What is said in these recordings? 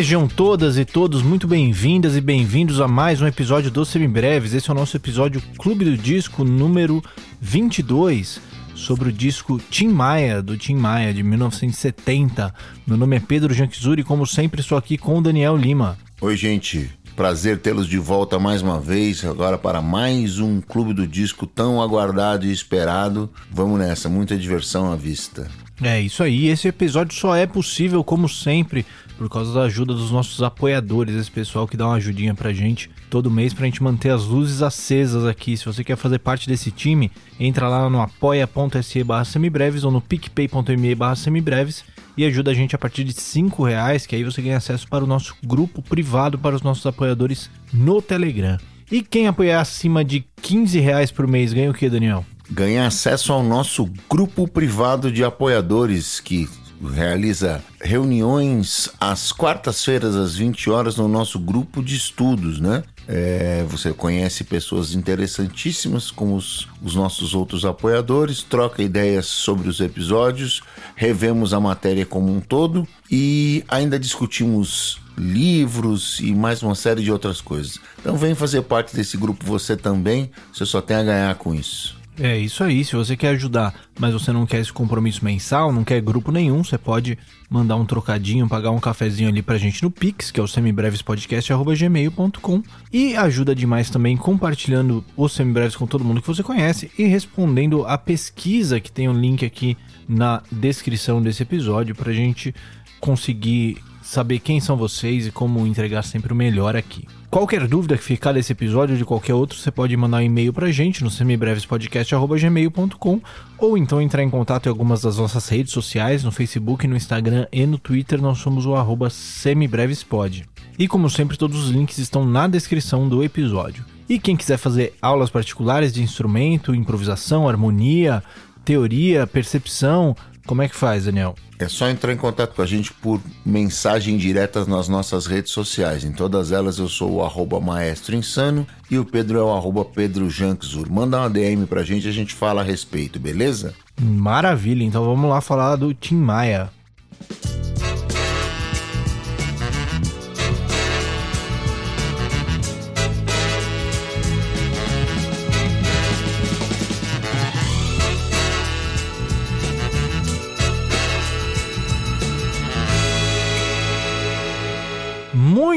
Sejam todas e todos muito bem-vindas e bem-vindos a mais um episódio do Semibreves. Esse é o nosso episódio Clube do Disco número 22, sobre o disco Tim Maia, do Tim Maia, de 1970. Meu nome é Pedro Janquizuri e, como sempre, estou aqui com o Daniel Lima. Oi, gente. Prazer tê-los de volta mais uma vez, agora para mais um Clube do Disco tão aguardado e esperado. Vamos nessa, muita diversão à vista. É isso aí, esse episódio só é possível, como sempre, por causa da ajuda dos nossos apoiadores, esse pessoal que dá uma ajudinha pra gente todo mês pra gente manter as luzes acesas aqui. Se você quer fazer parte desse time, entra lá no apoia.se barra semibreves ou no picpay.me barra semibreves e ajuda a gente a partir de 5 reais, que aí você ganha acesso para o nosso grupo privado para os nossos apoiadores no Telegram. E quem apoiar acima de 15 reais por mês ganha o que, Daniel? Ganha acesso ao nosso grupo privado de apoiadores que realiza reuniões às quartas-feiras às 20 horas no nosso grupo de estudos, né? É, você conhece pessoas interessantíssimas como os, os, nossos outros apoiadores, troca ideias sobre os episódios, revemos a matéria como um todo e ainda discutimos livros e mais uma série de outras coisas. Então vem fazer parte desse grupo você também, você só tem a ganhar com isso. É isso aí. Se você quer ajudar, mas você não quer esse compromisso mensal, não quer grupo nenhum, você pode mandar um trocadinho, pagar um cafezinho ali pra gente no Pix, que é o semibrevespodcast.gmail.com e ajuda demais também compartilhando os semibreves com todo mundo que você conhece e respondendo a pesquisa que tem um link aqui na descrição desse episódio pra gente conseguir saber quem são vocês e como entregar sempre o melhor aqui. Qualquer dúvida que ficar desse episódio ou de qualquer outro, você pode mandar um e-mail pra gente no semibrevespodcast.gmail.com ou então entrar em contato em algumas das nossas redes sociais, no Facebook, no Instagram e no Twitter, nós somos o arroba semibrevespod. E como sempre, todos os links estão na descrição do episódio. E quem quiser fazer aulas particulares de instrumento, improvisação, harmonia, teoria, percepção, como é que faz, Daniel? É só entrar em contato com a gente por mensagem direta nas nossas redes sociais. Em todas elas eu sou o arroba maestro insano e o Pedro é o arroba Pedro Janczur. Manda uma DM pra gente e a gente fala a respeito, beleza? Maravilha, então vamos lá falar do Tim Maia.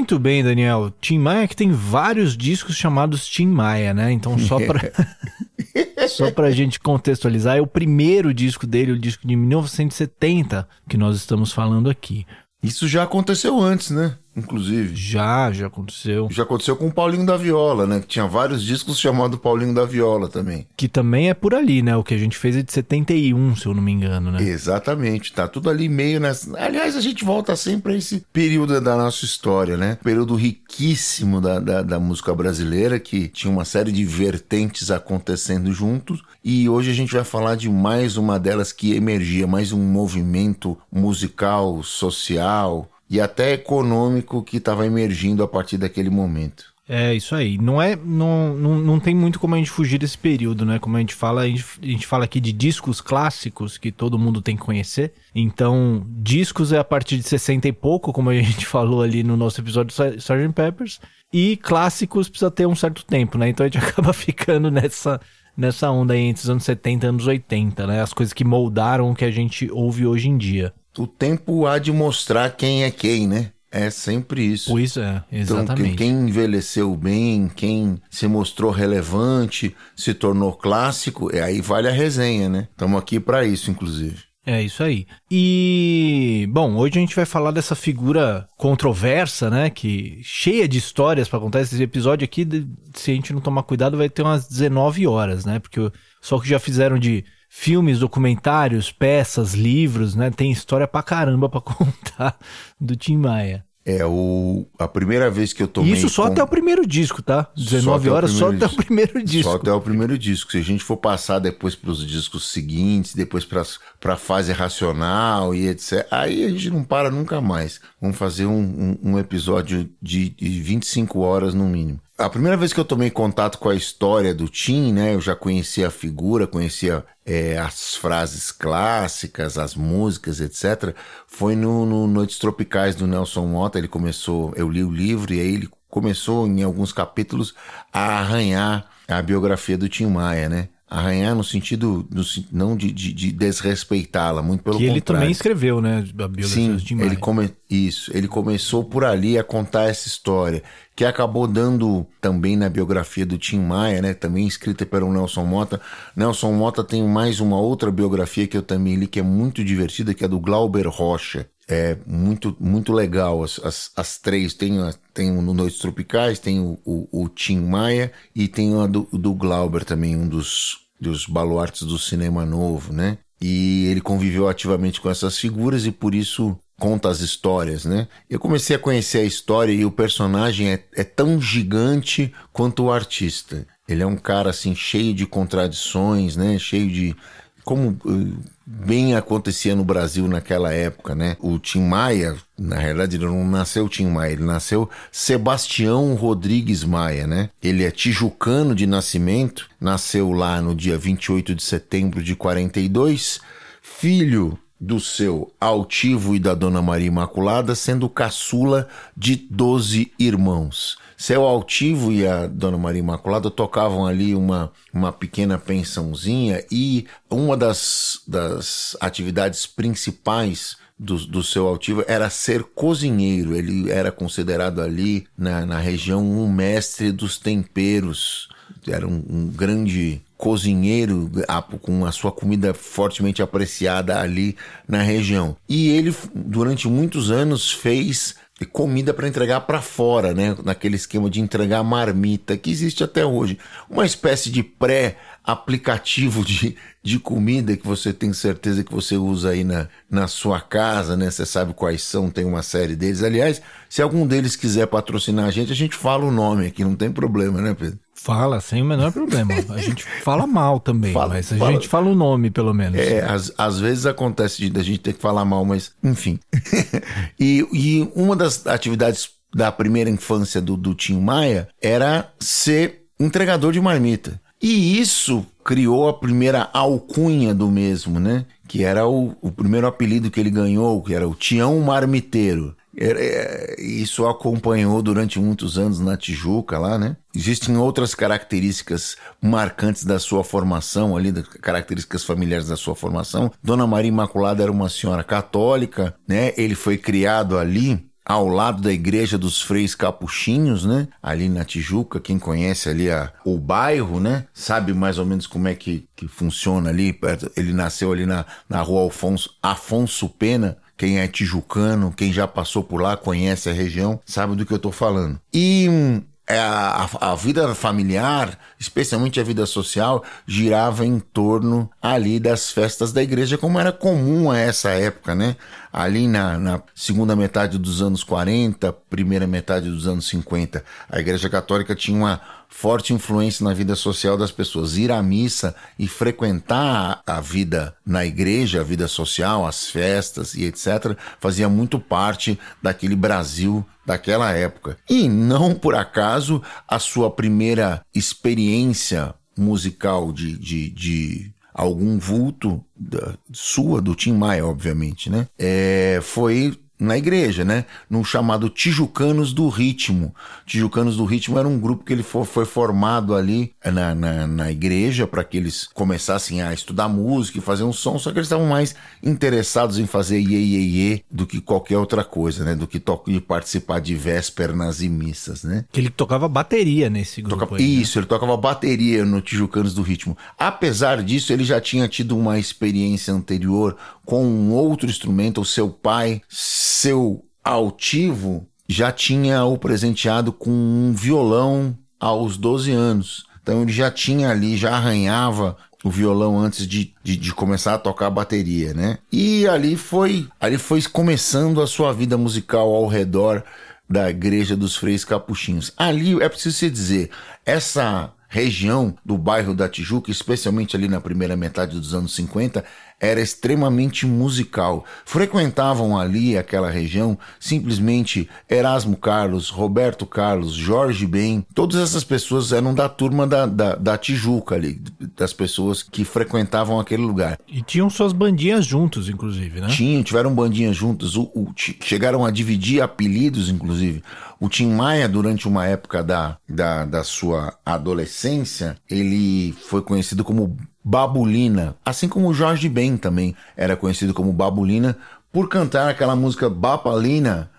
Muito bem, Daniel. Tim Maia que tem vários discos chamados Tim Maia, né? Então só para só pra gente contextualizar, é o primeiro disco dele, o disco de 1970 que nós estamos falando aqui. Isso já aconteceu antes, né? Inclusive. Já, já aconteceu. Já aconteceu com o Paulinho da Viola, né? Que tinha vários discos chamados Paulinho da Viola também. Que também é por ali, né? O que a gente fez é de 71, se eu não me engano, né? Exatamente, tá tudo ali meio nessa. Aliás, a gente volta sempre a esse período da nossa história, né? Período riquíssimo da, da, da música brasileira, que tinha uma série de vertentes acontecendo juntos. E hoje a gente vai falar de mais uma delas que emergia, mais um movimento musical, social, e até econômico que estava emergindo a partir daquele momento. É, isso aí. Não é. Não, não, não tem muito como a gente fugir desse período, né? Como a gente fala, a gente, a gente fala aqui de discos clássicos que todo mundo tem que conhecer. Então, discos é a partir de 60 e pouco, como a gente falou ali no nosso episódio do Sgt. Peppers. E clássicos precisa ter um certo tempo, né? Então a gente acaba ficando nessa, nessa onda aí entre os anos 70 e anos 80, né? As coisas que moldaram o que a gente ouve hoje em dia o tempo há de mostrar quem é quem, né? É sempre isso. Pois é, exatamente. Então, quem envelheceu bem, quem se mostrou relevante, se tornou clássico, e aí vale a resenha, né? Estamos aqui para isso, inclusive. É isso aí. E, bom, hoje a gente vai falar dessa figura controversa, né? Que cheia de histórias para contar. Esse episódio aqui, se a gente não tomar cuidado, vai ter umas 19 horas, né? Porque só que já fizeram de filmes, documentários, peças, livros, né? Tem história pra caramba pra contar do Tim Maia. É o, a primeira vez que eu tomei. Isso só com... até o primeiro disco, tá? 19 só horas só até o primeiro disco. Só até o primeiro disco. Se a gente for passar depois para os discos seguintes, depois para a fase racional e etc., aí a gente não para nunca mais. Vamos fazer um, um, um episódio de, de 25 horas no mínimo. A primeira vez que eu tomei contato com a história do Tim, né? Eu já conhecia a figura, conhecia é, as frases clássicas, as músicas, etc. Foi no, no Noites Tropicais do Nelson Mota. Ele começou, eu li o livro e aí ele começou em alguns capítulos a arranhar a biografia do Tim Maia, né? Arranhar no sentido, no, não de, de, de desrespeitá-la, muito pelo que contrário. ele também escreveu, né? A biografia Sim, Tim Maia. Ele come, isso, ele começou por ali a contar essa história, que acabou dando também na biografia do Tim Maia, né? Também escrita pelo Nelson Mota. Nelson Mota tem mais uma outra biografia que eu também li, que é muito divertida, que é do Glauber Rocha. É muito, muito legal. As, as, as três, tem, tem o no Noites Tropicais, tem o, o, o Tim Maia e tem a do, do Glauber também, um dos dos baluartes do cinema novo, né? E ele conviveu ativamente com essas figuras e por isso conta as histórias, né? Eu comecei a conhecer a história e o personagem é, é tão gigante quanto o artista. Ele é um cara assim cheio de contradições, né? Cheio de como eh, bem acontecia no Brasil naquela época, né? O Tim Maia, na realidade, ele não nasceu Tim Maia, ele nasceu Sebastião Rodrigues Maia, né? Ele é tijucano de nascimento, nasceu lá no dia 28 de setembro de 42, filho do seu altivo e da Dona Maria Imaculada, sendo caçula de 12 irmãos. Seu Altivo e a Dona Maria Imaculada tocavam ali uma, uma pequena pensãozinha e uma das, das atividades principais do, do seu altivo era ser cozinheiro. Ele era considerado ali na, na região um mestre dos temperos. Era um, um grande cozinheiro com a sua comida fortemente apreciada ali na região. E ele, durante muitos anos, fez comida para entregar para fora, né? Naquele esquema de entregar marmita que existe até hoje. Uma espécie de pré-aplicativo de, de comida que você tem certeza que você usa aí na, na sua casa, né? Você sabe quais são, tem uma série deles. Aliás, se algum deles quiser patrocinar a gente, a gente fala o nome aqui, não tem problema, né, Pedro? Fala, sem o menor problema. A gente fala mal também, fala, mas a fala. gente fala o nome, pelo menos. É, às, às vezes acontece de a gente ter que falar mal, mas enfim. e, e uma das atividades da primeira infância do, do Tim Maia era ser entregador de marmita. E isso criou a primeira alcunha do mesmo, né? Que era o, o primeiro apelido que ele ganhou, que era o Tião Marmiteiro. É, isso acompanhou durante muitos anos na Tijuca lá, né? Existem outras características marcantes da sua formação ali, características familiares da sua formação. Dona Maria Imaculada era uma senhora católica, né? Ele foi criado ali ao lado da igreja dos Freis Capuchinhos, né? Ali na Tijuca, quem conhece ali a, o bairro, né? Sabe mais ou menos como é que, que funciona ali. Ele nasceu ali na, na rua Alfonso, Afonso Pena, quem é tijucano, quem já passou por lá, conhece a região, sabe do que eu estou falando. E hum, a, a, vida familiar, especialmente a vida social, girava em torno ali das festas da igreja, como era comum a essa época, né? Ali na, na, segunda metade dos anos 40, primeira metade dos anos 50, a igreja católica tinha uma forte influência na vida social das pessoas. Ir à missa e frequentar a vida na igreja, a vida social, as festas e etc., fazia muito parte daquele Brasil daquela época. E não por acaso a sua primeira experiência musical de, de, de algum vulto da, sua, do Tim Maia, obviamente, né? É, foi na igreja, né? No chamado Tijucanos do Ritmo. Tijucanos do Ritmo era um grupo que ele foi, formado ali na, na, na igreja para que eles começassem a estudar música e fazer um som, só que eles estavam mais interessados em fazer iê, iê, iê do que qualquer outra coisa, né? Do que de participar de vésperas e missas, né? Que ele tocava bateria nesse grupo. Aí, né? Isso, ele tocava bateria no Tijucanos do Ritmo. Apesar disso, ele já tinha tido uma experiência anterior com um outro instrumento, o seu pai seu altivo já tinha o presenteado com um violão aos 12 anos. Então ele já tinha ali, já arranhava o violão antes de, de, de, começar a tocar a bateria, né? E ali foi, ali foi começando a sua vida musical ao redor da igreja dos Freis Capuchinhos. Ali é preciso se dizer, essa região do bairro da Tijuca, especialmente ali na primeira metade dos anos 50, era extremamente musical. Frequentavam ali aquela região simplesmente Erasmo Carlos, Roberto Carlos, Jorge Ben. Todas essas pessoas eram da turma da, da, da Tijuca ali, das pessoas que frequentavam aquele lugar. E tinham suas bandinhas juntos, inclusive, né? Tinham, tiveram bandinhas juntas. O, o, chegaram a dividir apelidos, inclusive. O Tim Maia, durante uma época da, da, da sua adolescência, ele foi conhecido como Babulina, assim como o Jorge Ben também era conhecido como Babulina por cantar aquela música Bapalina.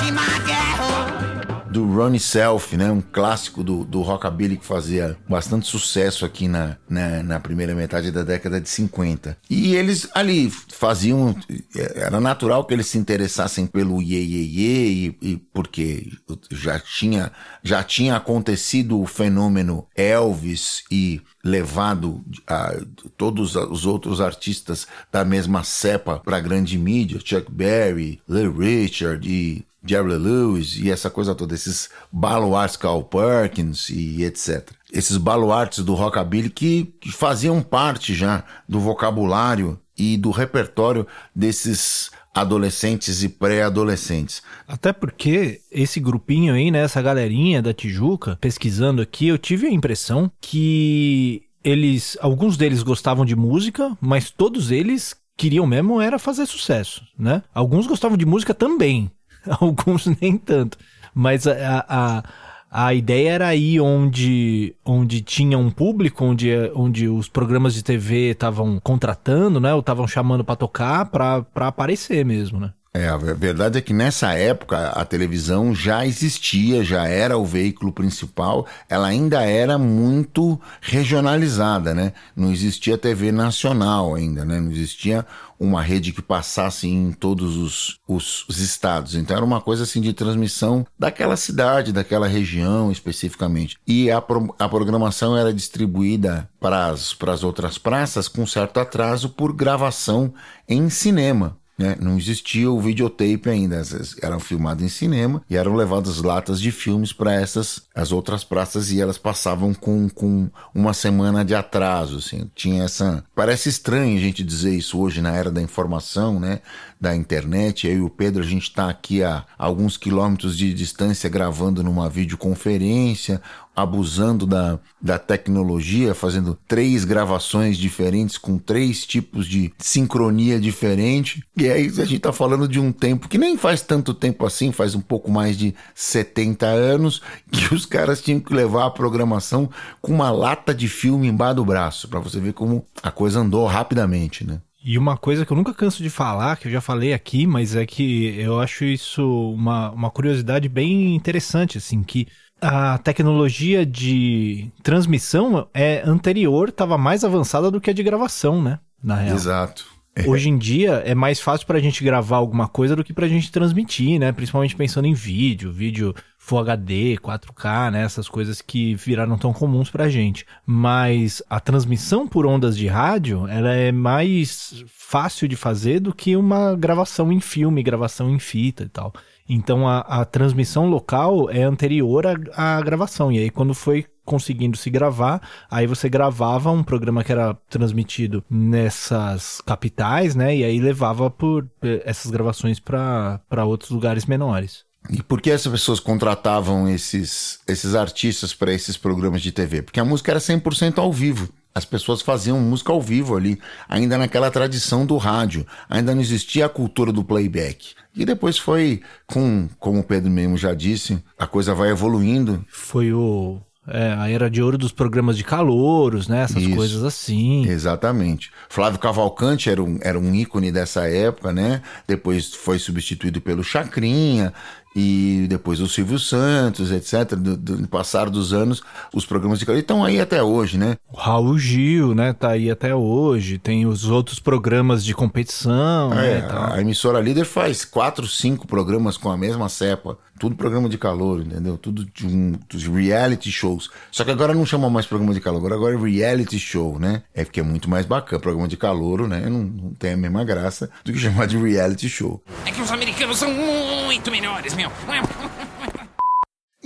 She my do Ronnie Self, né? Um clássico do, do rockabilly que fazia bastante sucesso aqui na, na, na, primeira metade da década de 50. E eles ali faziam... Era natural que eles se interessassem pelo Ye Ye Ye, e, e porque já tinha, já tinha acontecido o fenômeno Elvis e levado a, todos os outros artistas da mesma cepa para a grande mídia, Chuck Berry, Lee Richard e Jerry Lewis e essa coisa toda, esses baluartes Carl Perkins e etc. Esses baluartes do rockabilly que, faziam parte já do vocabulário e do repertório desses adolescentes e pré-adolescentes. Até porque esse grupinho aí, né, essa galerinha da Tijuca, pesquisando aqui, eu tive a impressão que eles, alguns deles gostavam de música, mas todos eles queriam mesmo era fazer sucesso, né? Alguns gostavam de música também, alguns nem tanto. Mas a, a, a ideia era aí onde, onde tinha um público, onde, onde os programas de TV estavam contratando, né? Ou estavam chamando para tocar, para aparecer mesmo, né? É, a verdade é que nessa época a televisão já existia, já era o veículo principal, ela ainda era muito regionalizada, né? Não existia TV nacional ainda, né? Não existia uma rede que passasse em todos os, os, os, estados. Então era uma coisa assim de transmissão daquela cidade, daquela região especificamente. E a, pro, a programação era distribuída para as, outras praças com certo atraso por gravação em cinema. Né? Não existia o videotape ainda, eram filmados em cinema e eram levadas latas de filmes para essas as outras praças e elas passavam com, com uma semana de atraso, assim. Tinha essa, parece estranho a gente dizer isso hoje na era da informação, né? Da internet. Eu e o Pedro a gente está aqui a alguns quilômetros de distância gravando numa videoconferência abusando da, da tecnologia, fazendo três gravações diferentes com três tipos de sincronia diferente. E aí a gente tá falando de um tempo que nem faz tanto tempo assim, faz um pouco mais de 70 anos, que os caras tinham que levar a programação com uma lata de filme embaixo do braço, para você ver como a coisa andou rapidamente, né? E uma coisa que eu nunca canso de falar, que eu já falei aqui, mas é que eu acho isso uma, uma curiosidade bem interessante, assim, que a tecnologia de transmissão é anterior, estava mais avançada do que a de gravação, né? Na real. Exato. Hoje em dia é mais fácil para a gente gravar alguma coisa do que para a gente transmitir, né? Principalmente pensando em vídeo, vídeo Full HD, 4K, né? Essas coisas que viraram tão comuns para a gente. Mas a transmissão por ondas de rádio, ela é mais fácil de fazer do que uma gravação em filme, gravação em fita e tal. Então a, a transmissão local é anterior à, à gravação. E aí, quando foi conseguindo se gravar, aí você gravava um programa que era transmitido nessas capitais, né? E aí levava por eh, essas gravações para outros lugares menores. E por que essas pessoas contratavam esses, esses artistas para esses programas de TV? Porque a música era 100% ao vivo. As pessoas faziam música ao vivo ali, ainda naquela tradição do rádio. Ainda não existia a cultura do playback. E depois foi com, como o Pedro mesmo já disse, a coisa vai evoluindo. Foi o é, a era de ouro dos programas de calouros, né? Essas Isso, coisas assim. Exatamente. Flávio Cavalcante era um, era um ícone dessa época, né? Depois foi substituído pelo Chacrinha e depois o Silvio Santos, etc. Do, do passar dos anos, os programas de estão aí até hoje, né? O Raul Gil, né? Tá aí até hoje. Tem os outros programas de competição, é, né? A emissora líder faz quatro, cinco programas com a mesma cepa. Tudo programa de calor, entendeu? Tudo de, um, de reality shows. Só que agora não chama mais programa de calor, agora é reality show, né? É porque é muito mais bacana. Programa de calor, né? Não, não tem a mesma graça do que chamar de reality show. É que os americanos são muito melhores, meu.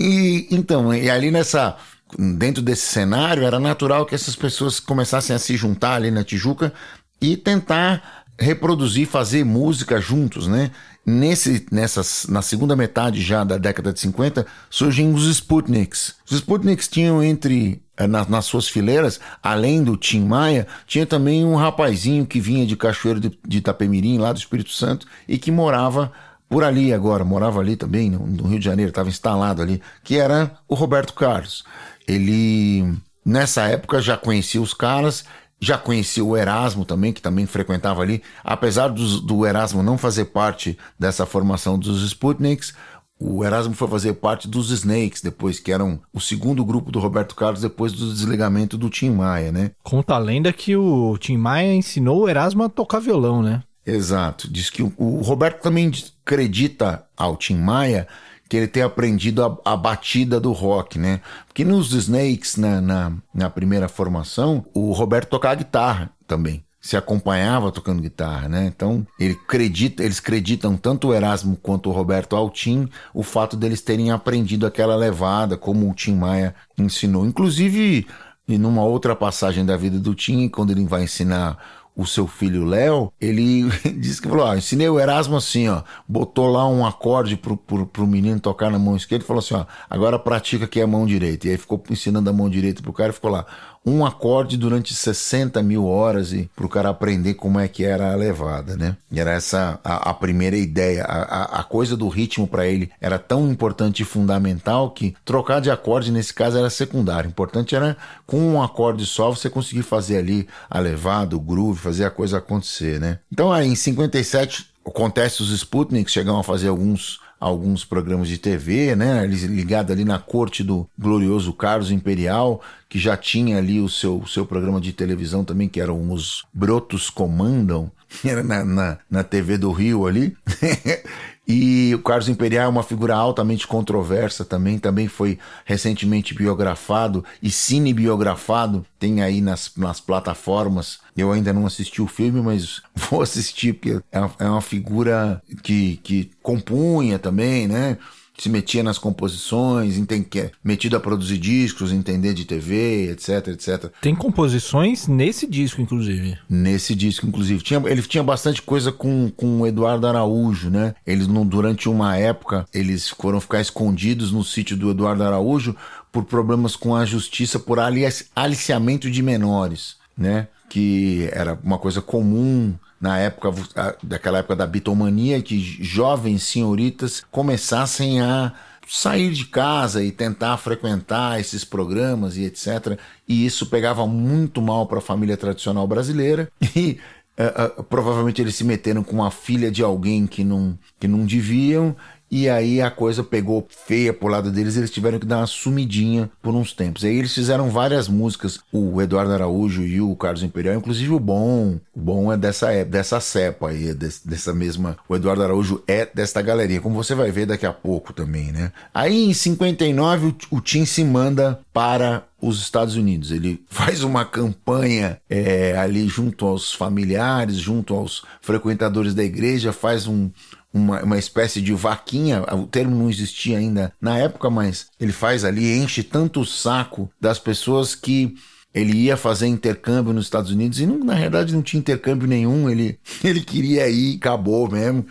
E então, e ali nessa dentro desse cenário, era natural que essas pessoas começassem a se juntar ali na Tijuca e tentar reproduzir, fazer música juntos, né? Nesse, na segunda metade já da década de 50, surgem os Sputniks. Os Sputniks tinham entre eh, nas, nas suas fileiras, além do Tim Maia, tinha também um rapazinho que vinha de Cachoeiro de, de Itapemirim, lá do Espírito Santo, e que morava por ali agora, morava ali também, no, no Rio de Janeiro, estava instalado ali, que era o Roberto Carlos. Ele, nessa época, já conhecia os caras, já conhecia o Erasmo também, que também frequentava ali. Apesar do, do Erasmo não fazer parte dessa formação dos Sputniks, o Erasmo foi fazer parte dos Snakes depois, que eram o segundo grupo do Roberto Carlos depois do desligamento do Tim Maia, né? Conta a lenda que o Tim Maia ensinou o Erasmo a tocar violão, né? Exato. Diz que o, o Roberto também acredita ao Tim Maia que ele tenha aprendido a, a, batida do rock, né? Porque nos Snakes, na, na, na, primeira formação, o Roberto tocava guitarra também. Se acompanhava tocando guitarra, né? Então, ele acredita, eles acreditam tanto o Erasmo quanto o Roberto Altim o fato deles terem aprendido aquela levada, como o Tim Maia ensinou. Inclusive, em uma outra passagem da vida do Tim, quando ele vai ensinar o seu filho Léo, ele disse que falou: ó, ensinei o Erasmo assim, ó, botou lá um acorde pro, pro, pro menino tocar na mão esquerda e falou assim: ó, agora pratica aqui a mão direita. E aí ficou ensinando a mão direita pro cara e ficou lá um acorde durante 60 mil horas e para o cara aprender como é que era a levada, né? Era essa a, a primeira ideia. A, a, a, coisa do ritmo para ele era tão importante e fundamental que trocar de acorde nesse caso era secundário. O importante era com um acorde só você conseguir fazer ali a levada, o groove, fazer a coisa acontecer, né? Então aí em 57 acontece os Sputniks chegam a fazer alguns alguns programas de TV, né? Ligado ali na corte do glorioso Carlos Imperial, que já tinha ali o seu, seu programa de televisão também, que eram os Brotos Comandam, era na, na, na TV do Rio ali. E o Carlos Imperial é uma figura altamente controversa também, também foi recentemente biografado e cinebiografado, tem aí nas, nas plataformas. Eu ainda não assisti o filme, mas vou assistir, porque é uma, é uma figura que, que compunha também, né? Se metia nas composições, é metido a produzir discos, entender de TV, etc, etc. Tem composições nesse disco, inclusive. Nesse disco, inclusive. Tinha, ele tinha bastante coisa com, com o Eduardo Araújo, né? Eles, durante uma época, eles foram ficar escondidos no sítio do Eduardo Araújo por problemas com a justiça por aliciamento de menores, né? Que era uma coisa comum na época daquela época da bitomania que jovens senhoritas começassem a sair de casa e tentar frequentar esses programas e etc. E isso pegava muito mal para a família tradicional brasileira e uh, uh, provavelmente eles se meteram com a filha de alguém que não, que não deviam e aí a coisa pegou feia pro lado deles, eles tiveram que dar uma sumidinha por uns tempos. Aí eles fizeram várias músicas, o Eduardo Araújo e o Carlos Imperial, inclusive o Bom. O Bom é dessa é, dessa cepa aí, é dessa mesma. O Eduardo Araújo é desta galeria, como você vai ver daqui a pouco também, né? Aí em 59 o, o Tim se manda para os Estados Unidos. Ele faz uma campanha é, ali junto aos familiares, junto aos frequentadores da igreja, faz um, uma, uma espécie de vaquinha, o termo não existia ainda na época, mas ele faz ali, enche tanto o saco das pessoas que ele ia fazer intercâmbio nos Estados Unidos e não, na realidade não tinha intercâmbio nenhum, ele, ele queria ir, acabou mesmo.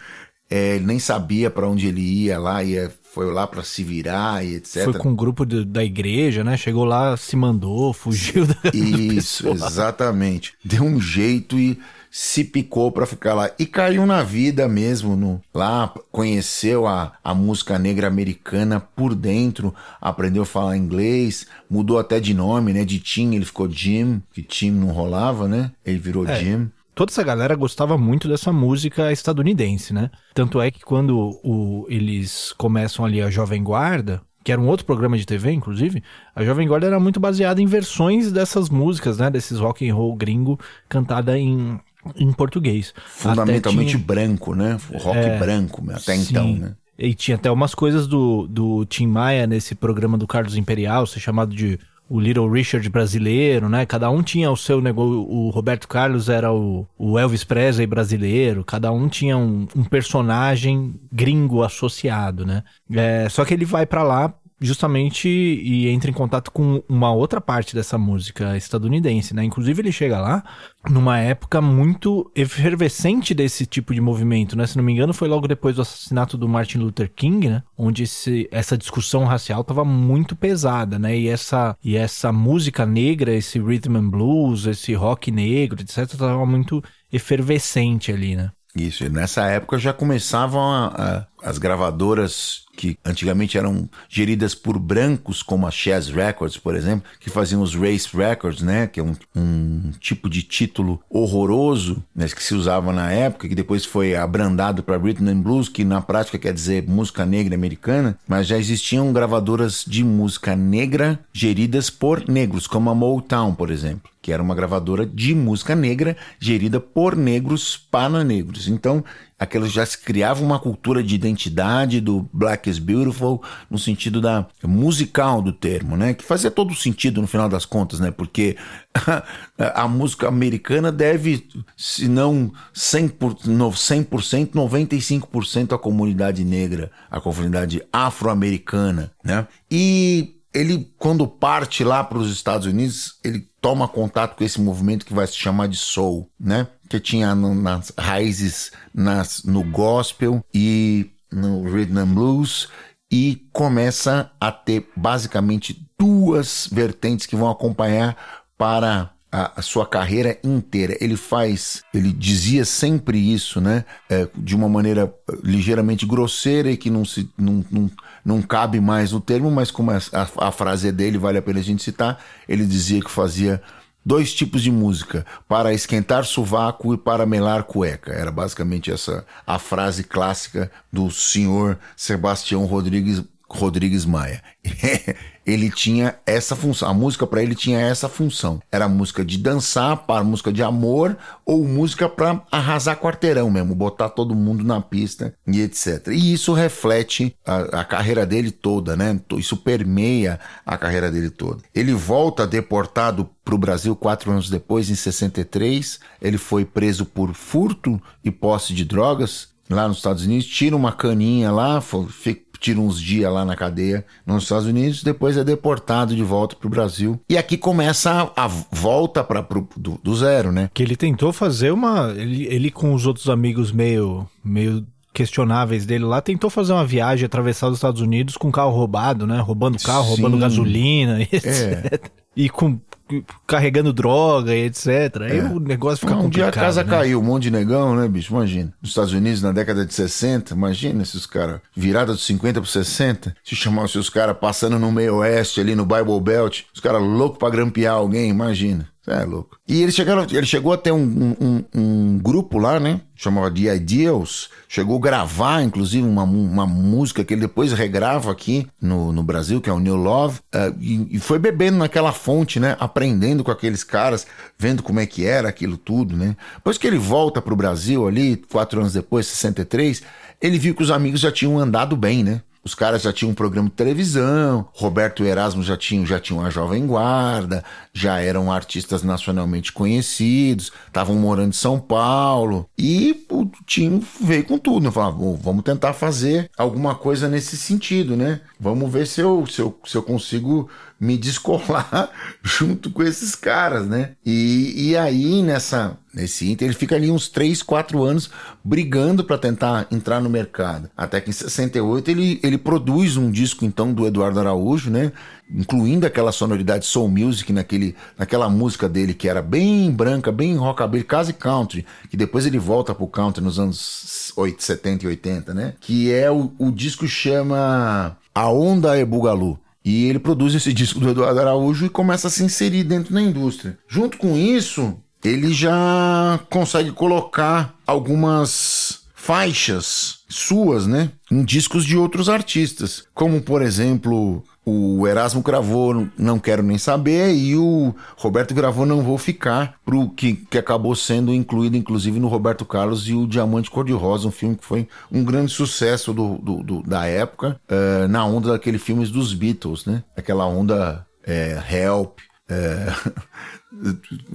É, ele nem sabia para onde ele ia lá, ia, foi lá para se virar e etc. Foi com um grupo de, da igreja, né? Chegou lá, se mandou, fugiu da. Isso, exatamente. Deu um jeito e se picou para ficar lá e caiu na vida mesmo no, lá conheceu a, a música negra americana por dentro aprendeu a falar inglês mudou até de nome né de Tim ele ficou Jim que Tim não rolava né ele virou é. Jim toda essa galera gostava muito dessa música estadunidense, né? Tanto é que quando o, eles começam ali a Jovem Guarda, que era um outro programa de TV, inclusive, a Jovem Guarda era muito baseada em versões dessas músicas, né? Desses rock and roll gringo cantada em, em português. Fundamentalmente tinha... branco, né? Rock é, branco, até sim. então, né? E tinha até umas coisas do, do Tim Maia nesse programa do Carlos Imperial, ser chamado de o Little Richard brasileiro, né? Cada um tinha o seu negócio. O Roberto Carlos era o, o Elvis Presley brasileiro. Cada um tinha um, um personagem gringo associado, né? É, só que ele vai para lá justamente e entra em contato com uma outra parte dessa música estadunidense, né? Inclusive ele chega lá numa época muito efervescente desse tipo de movimento, né? Se não me engano, foi logo depois do assassinato do Martin Luther King, né? Onde esse, essa discussão racial estava muito pesada, né? E essa, e essa música negra, esse rhythm and blues, esse rock negro, etc, estava muito efervescente ali, né? Isso, e nessa época já começavam a, a, as gravadoras que antigamente eram geridas por brancos, como a Chess Records, por exemplo, que faziam os Race Records, né? Que é um, um tipo de título horroroso, né, que se usava na época, que depois foi abrandado para Rhythm and Blues, que na prática quer dizer música negra americana, mas já existiam gravadoras de música negra geridas por negros, como a Motown, por exemplo que era uma gravadora de música negra gerida por negros para negros. Então, aquilo já se criava uma cultura de identidade do Black is Beautiful no sentido da musical do termo, né? Que fazia todo sentido no final das contas, né? Porque a música americana deve, se não 100%, 100% 95% à comunidade negra, à comunidade afro-americana, né? E ele, quando parte lá para os Estados Unidos, ele toma contato com esse movimento que vai se chamar de soul, né? Que tinha no, nas raízes nas, no gospel e no rhythm and blues e começa a ter basicamente duas vertentes que vão acompanhar para a, sua carreira inteira. Ele faz, ele dizia sempre isso, né? É, de uma maneira ligeiramente grosseira e que não se não, não, não cabe mais no termo, mas como a, a, a frase é dele, vale a pena a gente citar. Ele dizia que fazia dois tipos de música, para esquentar sovaco e para melar cueca. Era basicamente essa a frase clássica do senhor Sebastião Rodrigues Rodrigues Maia. ele tinha essa função, a música para ele tinha essa função. Era música de dançar, para música de amor ou música para arrasar quarteirão mesmo, botar todo mundo na pista e etc. E isso reflete a, a carreira dele toda, né? Isso permeia a carreira dele toda. Ele volta deportado para o Brasil quatro anos depois, em 63. Ele foi preso por furto e posse de drogas lá nos Estados Unidos, tira uma caninha lá, fica tira uns dias lá na cadeia nos Estados Unidos, depois é deportado de volta para o Brasil. E aqui começa a, a volta para do, do, zero, né? Que ele tentou fazer uma. Ele, ele com os outros amigos meio. meio questionáveis dele lá, tentou fazer uma viagem, atravessar os Estados Unidos com carro roubado, né? Roubando carro, Sim. roubando gasolina, etc. É. E com carregando droga e etc. Aí é. o negócio fica um complicado. Um dia a casa né? caiu, um monte de negão, né, bicho? Imagina. Nos Estados Unidos, na década de 60, imagina esses caras, virada dos 50 para 60, se chamassem os caras passando no meio oeste, ali no Bible Belt, os caras loucos pra grampear alguém, imagina. É louco. E ele, chegaram, ele chegou a ter um, um, um, grupo lá, né? Chamava The Ideals. Chegou a gravar, inclusive, uma, uma música que ele depois regrava aqui no, no Brasil, que é o New Love. Uh, e, e, foi bebendo naquela fonte, né? Aprendendo com aqueles caras, vendo como é que era aquilo tudo, né? Depois que ele volta pro Brasil ali, quatro anos depois, 63, ele viu que os amigos já tinham andado bem, né? Os caras já tinham um programa de televisão, Roberto e Erasmo já tinham, já tinham a Jovem Guarda, já eram artistas nacionalmente conhecidos, estavam morando em São Paulo. E o time veio com tudo, né? Falava, vamos tentar fazer alguma coisa nesse sentido, né? Vamos ver se eu, se eu, se eu consigo me descolar junto com esses caras, né? E, e aí, nessa, nesse Inter, ele fica ali uns 3, 4 anos brigando para tentar entrar no mercado. Até que em 68 ele, ele produz um disco, então, do Eduardo Araújo, né? Incluindo aquela sonoridade soul music naquele, naquela música dele que era bem branca, bem rockabilly, quase country, que depois ele volta pro country nos anos 8, 70 e 80, né? Que é o, o disco chama A Onda é Bugalu. E ele produz esse disco do Eduardo Araújo e começa a se inserir dentro da indústria. Junto com isso, ele já consegue colocar algumas faixas suas, né, em discos de outros artistas, como por exemplo o Erasmo gravou Não Quero Nem Saber e o Roberto gravou Não Vou Ficar, pro que, que acabou sendo incluído inclusive no Roberto Carlos e o Diamante Cor-de-Rosa, um filme que foi um grande sucesso do, do, do da época, uh, na onda daqueles filmes dos Beatles, né? Aquela onda é, Help, é,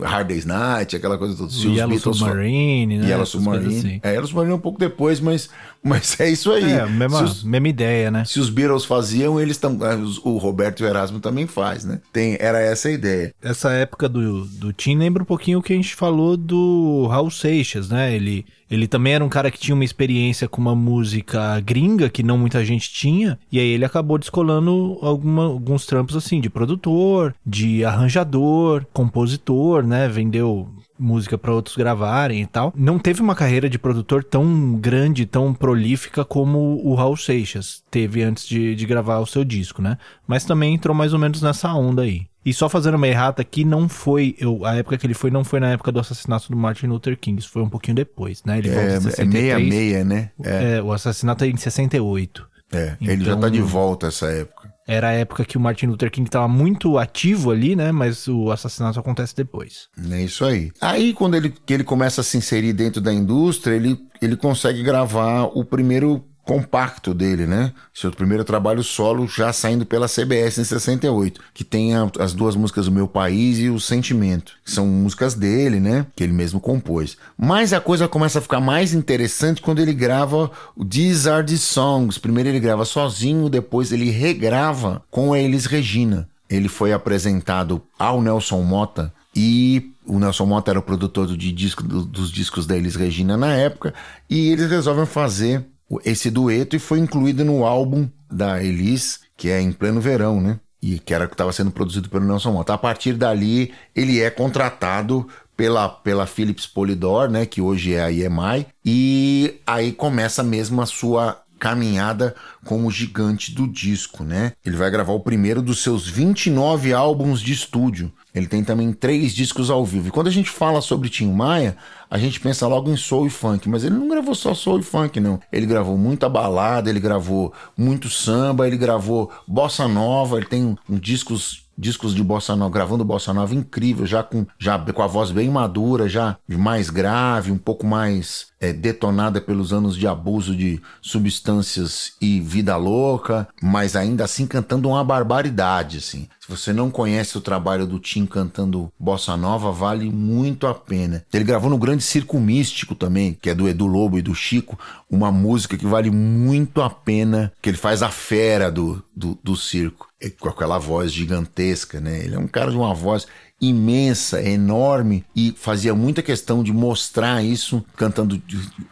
Hard Day's Night, aquela coisa toda. Se Yellow Beatles Submarine, né? Yellow Submarine. Assim. É, Yellow Submarine um pouco depois, mas, mas é isso aí. É, mesma, os, mesma ideia, né? Se os Beatles faziam, eles tam, é, o Roberto e o Erasmo também faz, né? Tem, era essa a ideia. Essa época do, do Tim lembra um pouquinho o que a gente falou do Raul Seixas, né? Ele ele também era um cara que tinha uma experiência com uma música gringa que não muita gente tinha, e aí ele acabou descolando alguma, alguns trampos assim de produtor, de arranjador, compositor, né? Vendeu música para outros gravarem e tal. Não teve uma carreira de produtor tão grande, tão prolífica como o Raul Seixas teve antes de, de gravar o seu disco, né? Mas também entrou mais ou menos nessa onda aí. E só fazendo uma errata aqui, não foi. Eu, a época que ele foi, não foi na época do assassinato do Martin Luther King. Isso foi um pouquinho depois, né? Ele é, é meia meia, né? É. é. o assassinato é em 68. É, então, ele já tá de então, volta essa época. Era a época que o Martin Luther King estava muito ativo ali, né? Mas o assassinato acontece depois. É isso aí. Aí, quando ele, que ele começa a se inserir dentro da indústria, ele, ele consegue gravar o primeiro compacto dele, né? Seu primeiro trabalho solo já saindo pela CBS em 68, que tem a, as duas músicas O Meu País e O Sentimento, que são músicas dele, né? Que ele mesmo compôs. Mas a coisa começa a ficar mais interessante quando ele grava o These Are The Songs. Primeiro ele grava sozinho, depois ele regrava com a Elis Regina. Ele foi apresentado ao Nelson Mota e o Nelson Mota era o produtor do, disco, do, dos discos da Elis Regina na época, e eles resolvem fazer esse dueto e foi incluído no álbum da Elis, que é Em Pleno Verão, né? E que era que estava sendo produzido pelo Nelson Mota. A partir dali, ele é contratado pela, pela Philips Polydor, né? Que hoje é a EMI. E aí começa mesmo a sua caminhada como gigante do disco, né? Ele vai gravar o primeiro dos seus 29 álbuns de estúdio. Ele tem também três discos ao vivo. E quando a gente fala sobre Tim Maia, a gente pensa logo em soul e funk, mas ele não gravou só soul e funk, não. Ele gravou muita balada, ele gravou muito samba, ele gravou bossa nova, ele tem um discos discos de bossa nova, gravando bossa nova incrível, já com, já com a voz bem madura, já mais grave, um pouco mais é, detonada pelos anos de abuso de substâncias e vida louca, mas ainda assim cantando uma barbaridade, assim. Se você não conhece o trabalho do Tim cantando bossa nova, vale muito a pena. Ele gravou no Grande Circo Místico também, que é do Edu Lobo e do Chico, uma música que vale muito a pena, que ele faz a fera do, do, do circo, com aquela voz gigantesca, né? Ele é um cara de uma voz imensa, enorme e fazia muita questão de mostrar isso cantando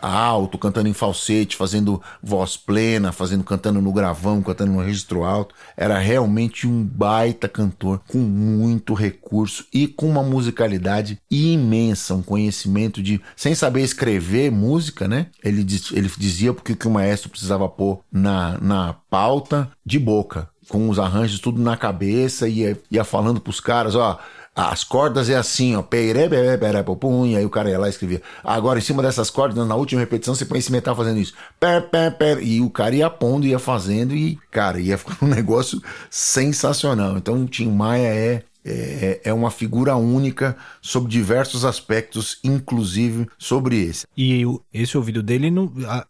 alto, cantando em falsete, fazendo voz plena, fazendo cantando no gravão, cantando no registro alto. Era realmente um baita cantor com muito recurso e com uma musicalidade imensa, um conhecimento de sem saber escrever música, né? Ele, diz, ele dizia porque que o maestro precisava pôr na, na pauta de boca com os arranjos tudo na cabeça e ia, ia falando pros caras, ó, as cordas é assim, ó. E aí o cara ia lá e escrevia. Agora, em cima dessas cordas, na última repetição, você põe esse metal fazendo isso. E o cara ia pondo, ia fazendo, e, cara, ia ficar um negócio sensacional. Então, o Tim Maia é é, é uma figura única sobre diversos aspectos, inclusive sobre esse. E esse ouvido dele,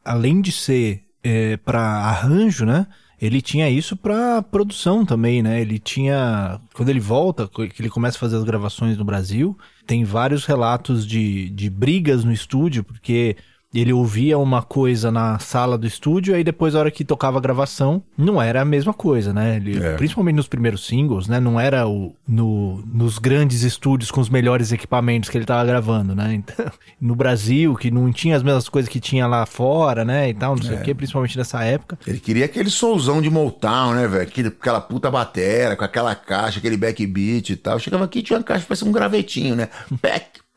além de ser é, para arranjo, né? Ele tinha isso para produção também, né? Ele tinha. Quando ele volta, que ele começa a fazer as gravações no Brasil, tem vários relatos de, de brigas no estúdio, porque ele ouvia uma coisa na sala do estúdio, aí depois, a hora que tocava a gravação, não era a mesma coisa, né? Ele, é. Principalmente nos primeiros singles, né? Não era o, no, nos grandes estúdios com os melhores equipamentos que ele tava gravando, né? Então, no Brasil, que não tinha as mesmas coisas que tinha lá fora, né? E tal, não sei é. o que, principalmente nessa época. Ele queria aquele souzão de Motown, né, velho? Aquela puta batera, com aquela caixa, aquele backbeat e tal. Chegava aqui tinha uma caixa, parecia um gravetinho, né?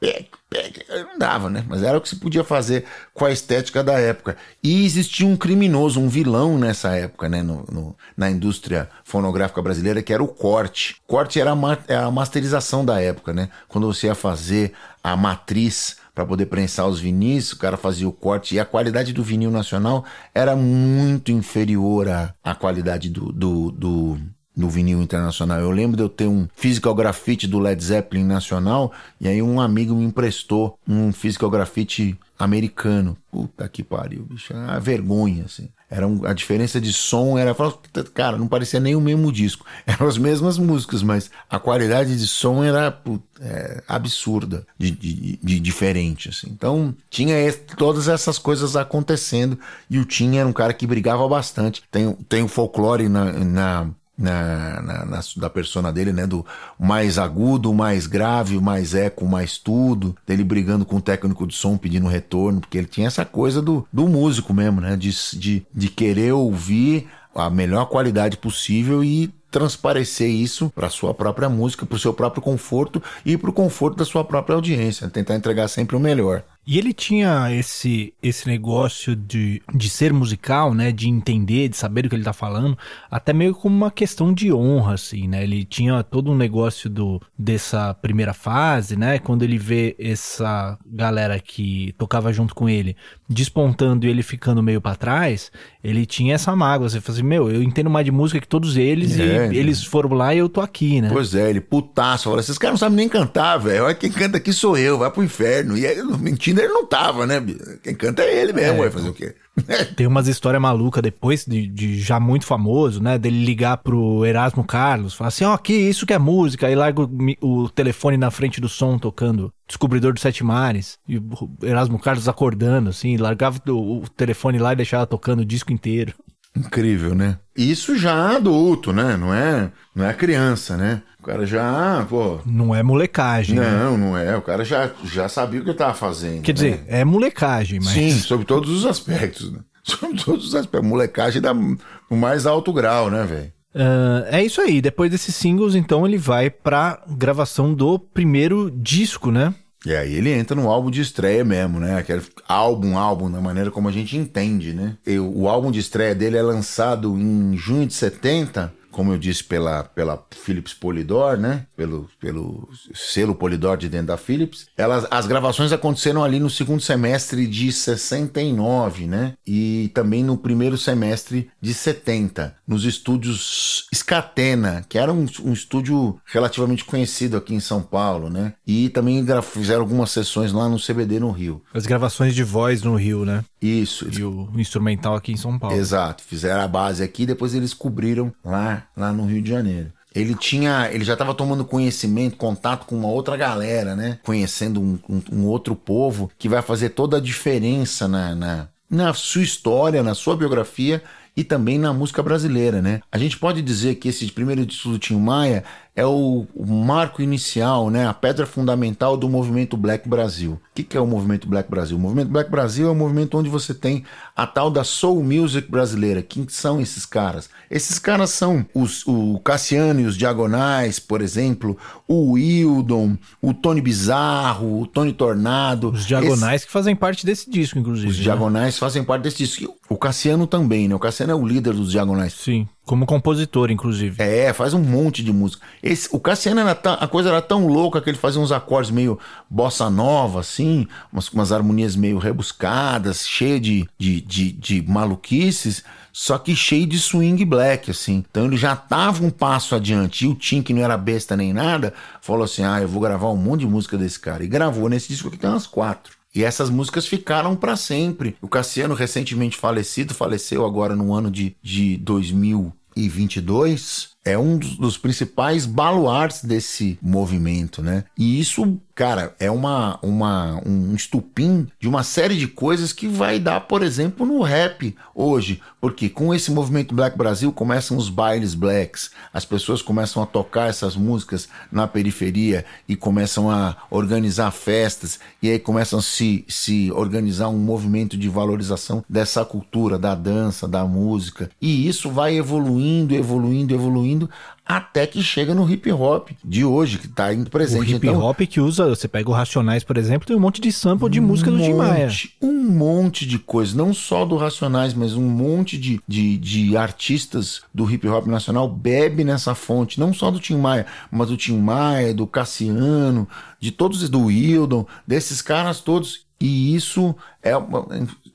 Pack, pack, não dava, né? Mas era o que se podia fazer com a estética da época. E existia um criminoso, um vilão nessa época, né? No, no, na indústria fonográfica brasileira, que era o corte. Corte era a, é a masterização da época, né? Quando você ia fazer a matriz para poder prensar os vinis, o cara fazia o corte e a qualidade do vinil nacional era muito inferior à, à qualidade do, do, do no vinil internacional. Eu lembro de eu ter um physical graffiti do Led Zeppelin nacional e aí um amigo me emprestou um physical graffiti americano. Puta que pariu, bicho. É uma vergonha, assim. Era um, a diferença de som era. Cara, não parecia nem o mesmo disco. Eram as mesmas músicas, mas a qualidade de som era é, absurda, de, de, de, diferente. Assim. Então tinha todas essas coisas acontecendo e o Tim era um cara que brigava bastante. Tem, tem o folclore na, na na, na, na, da persona dele, né? Do mais agudo, mais grave, mais eco, mais tudo. Dele brigando com o técnico de som pedindo retorno, porque ele tinha essa coisa do, do músico mesmo, né? De, de, de querer ouvir a melhor qualidade possível e transparecer isso para sua própria música, para o seu próprio conforto e para o conforto da sua própria audiência, tentar entregar sempre o melhor. E ele tinha esse, esse negócio de, de ser musical, né? De entender, de saber o que ele tá falando, até meio como uma questão de honra, assim, né? Ele tinha todo um negócio do, dessa primeira fase, né? Quando ele vê essa galera que tocava junto com ele despontando e ele ficando meio para trás, ele tinha essa mágoa. Você fala assim, meu, eu entendo mais de música que todos eles é, e né? eles foram lá e eu tô aqui, né? Pois é, ele putaço. Fala, esses caras não sabem nem cantar, velho. Olha quem canta aqui sou eu, vai pro inferno. E aí, mentira ele não tava, né? Quem canta é ele mesmo, é. vai fazer o quê? Tem umas histórias malucas depois de, de, já muito famoso, né? Dele ligar pro Erasmo Carlos, falar assim: ó, oh, que isso que é música, aí larga o, o, telefone na frente do som tocando Descobridor dos Sete Mares, e o Erasmo Carlos acordando, assim, largava o, o telefone lá e deixava tocando o disco inteiro. Incrível, né? Isso já adulto, né? Não é, não é criança, né? O cara já, pô. Não é molecagem. Né? Não, né? não é. O cara já, já sabia o que estava fazendo. Quer né? dizer, é molecagem, mas. Sim, sob todos os aspectos, né? Sob todos os aspectos. Molecagem dá o mais alto grau, né, velho? Uh, é isso aí. Depois desses singles, então, ele vai pra gravação do primeiro disco, né? E aí ele entra no álbum de estreia mesmo, né? Aquele álbum, álbum, da maneira como a gente entende, né? E o álbum de estreia dele é lançado em junho de 70 como eu disse, pela, pela Philips Polydor, né? Pelo, pelo selo Polydor de dentro da Philips. Elas, as gravações aconteceram ali no segundo semestre de 69, né? E também no primeiro semestre de 70, nos estúdios Scatena, que era um, um estúdio relativamente conhecido aqui em São Paulo, né? E também fizeram algumas sessões lá no CBD no Rio. As gravações de voz no Rio, né? Isso. E o instrumental aqui em São Paulo. Exato. Fizeram a base aqui, depois eles cobriram lá lá, no Rio de Janeiro. Ele tinha, ele já estava tomando conhecimento, contato com uma outra galera, né? Conhecendo um, um, um outro povo que vai fazer toda a diferença na, na, na sua história, na sua biografia e também na música brasileira, né? A gente pode dizer que esse primeiro disco do Tim Maia é o, o, marco inicial, né, a pedra fundamental do movimento Black Brasil. O que, que, é o movimento Black Brasil? O movimento Black Brasil é um movimento onde você tem a tal da soul music brasileira. Quem são esses caras? Esses caras são os, o Cassiano e os Diagonais, por exemplo, o Wildon, o Tony Bizarro, o Tony Tornado. Os Diagonais Esse... que fazem parte desse disco, inclusive. Os né? Diagonais fazem parte desse disco. O Cassiano também, né? O Cassiano é o líder dos Diagonais. Sim. Como compositor, inclusive. É, faz um monte de música. Esse, o Cassiano, era tão, a coisa era tão louca que ele fazia uns acordes meio bossa nova, assim, umas, umas harmonias meio rebuscadas, cheia de, de, de, de maluquices, só que cheio de swing black, assim. Então ele já tava um passo adiante. E o Tim, que não era besta nem nada, falou assim: ah, eu vou gravar um monte de música desse cara. E gravou nesse disco aqui, tem umas quatro. E essas músicas ficaram para sempre. O Cassiano, recentemente falecido, faleceu agora no ano de, de 2022 é um dos principais baluartes desse movimento, né? E isso, cara, é uma, uma, um estupim de uma série de coisas que vai dar, por exemplo, no rap hoje. Porque com esse movimento Black Brasil começam os bailes blacks, as pessoas começam a tocar essas músicas na periferia e começam a organizar festas, e aí começam a se, se organizar um movimento de valorização dessa cultura, da dança, da música. E isso vai evoluindo, evoluindo, evoluindo até que chega no hip hop de hoje, que está indo presente. O hip então, hop que usa, você pega o Racionais, por exemplo, tem um monte de sample de um música do Tim Maia. Um monte de coisa, não só do Racionais, mas um monte de, de, de artistas do hip hop nacional bebe nessa fonte, não só do Tim Maia, mas do Tim Maia, do Cassiano, de todos, do Wildon, desses caras todos. E isso é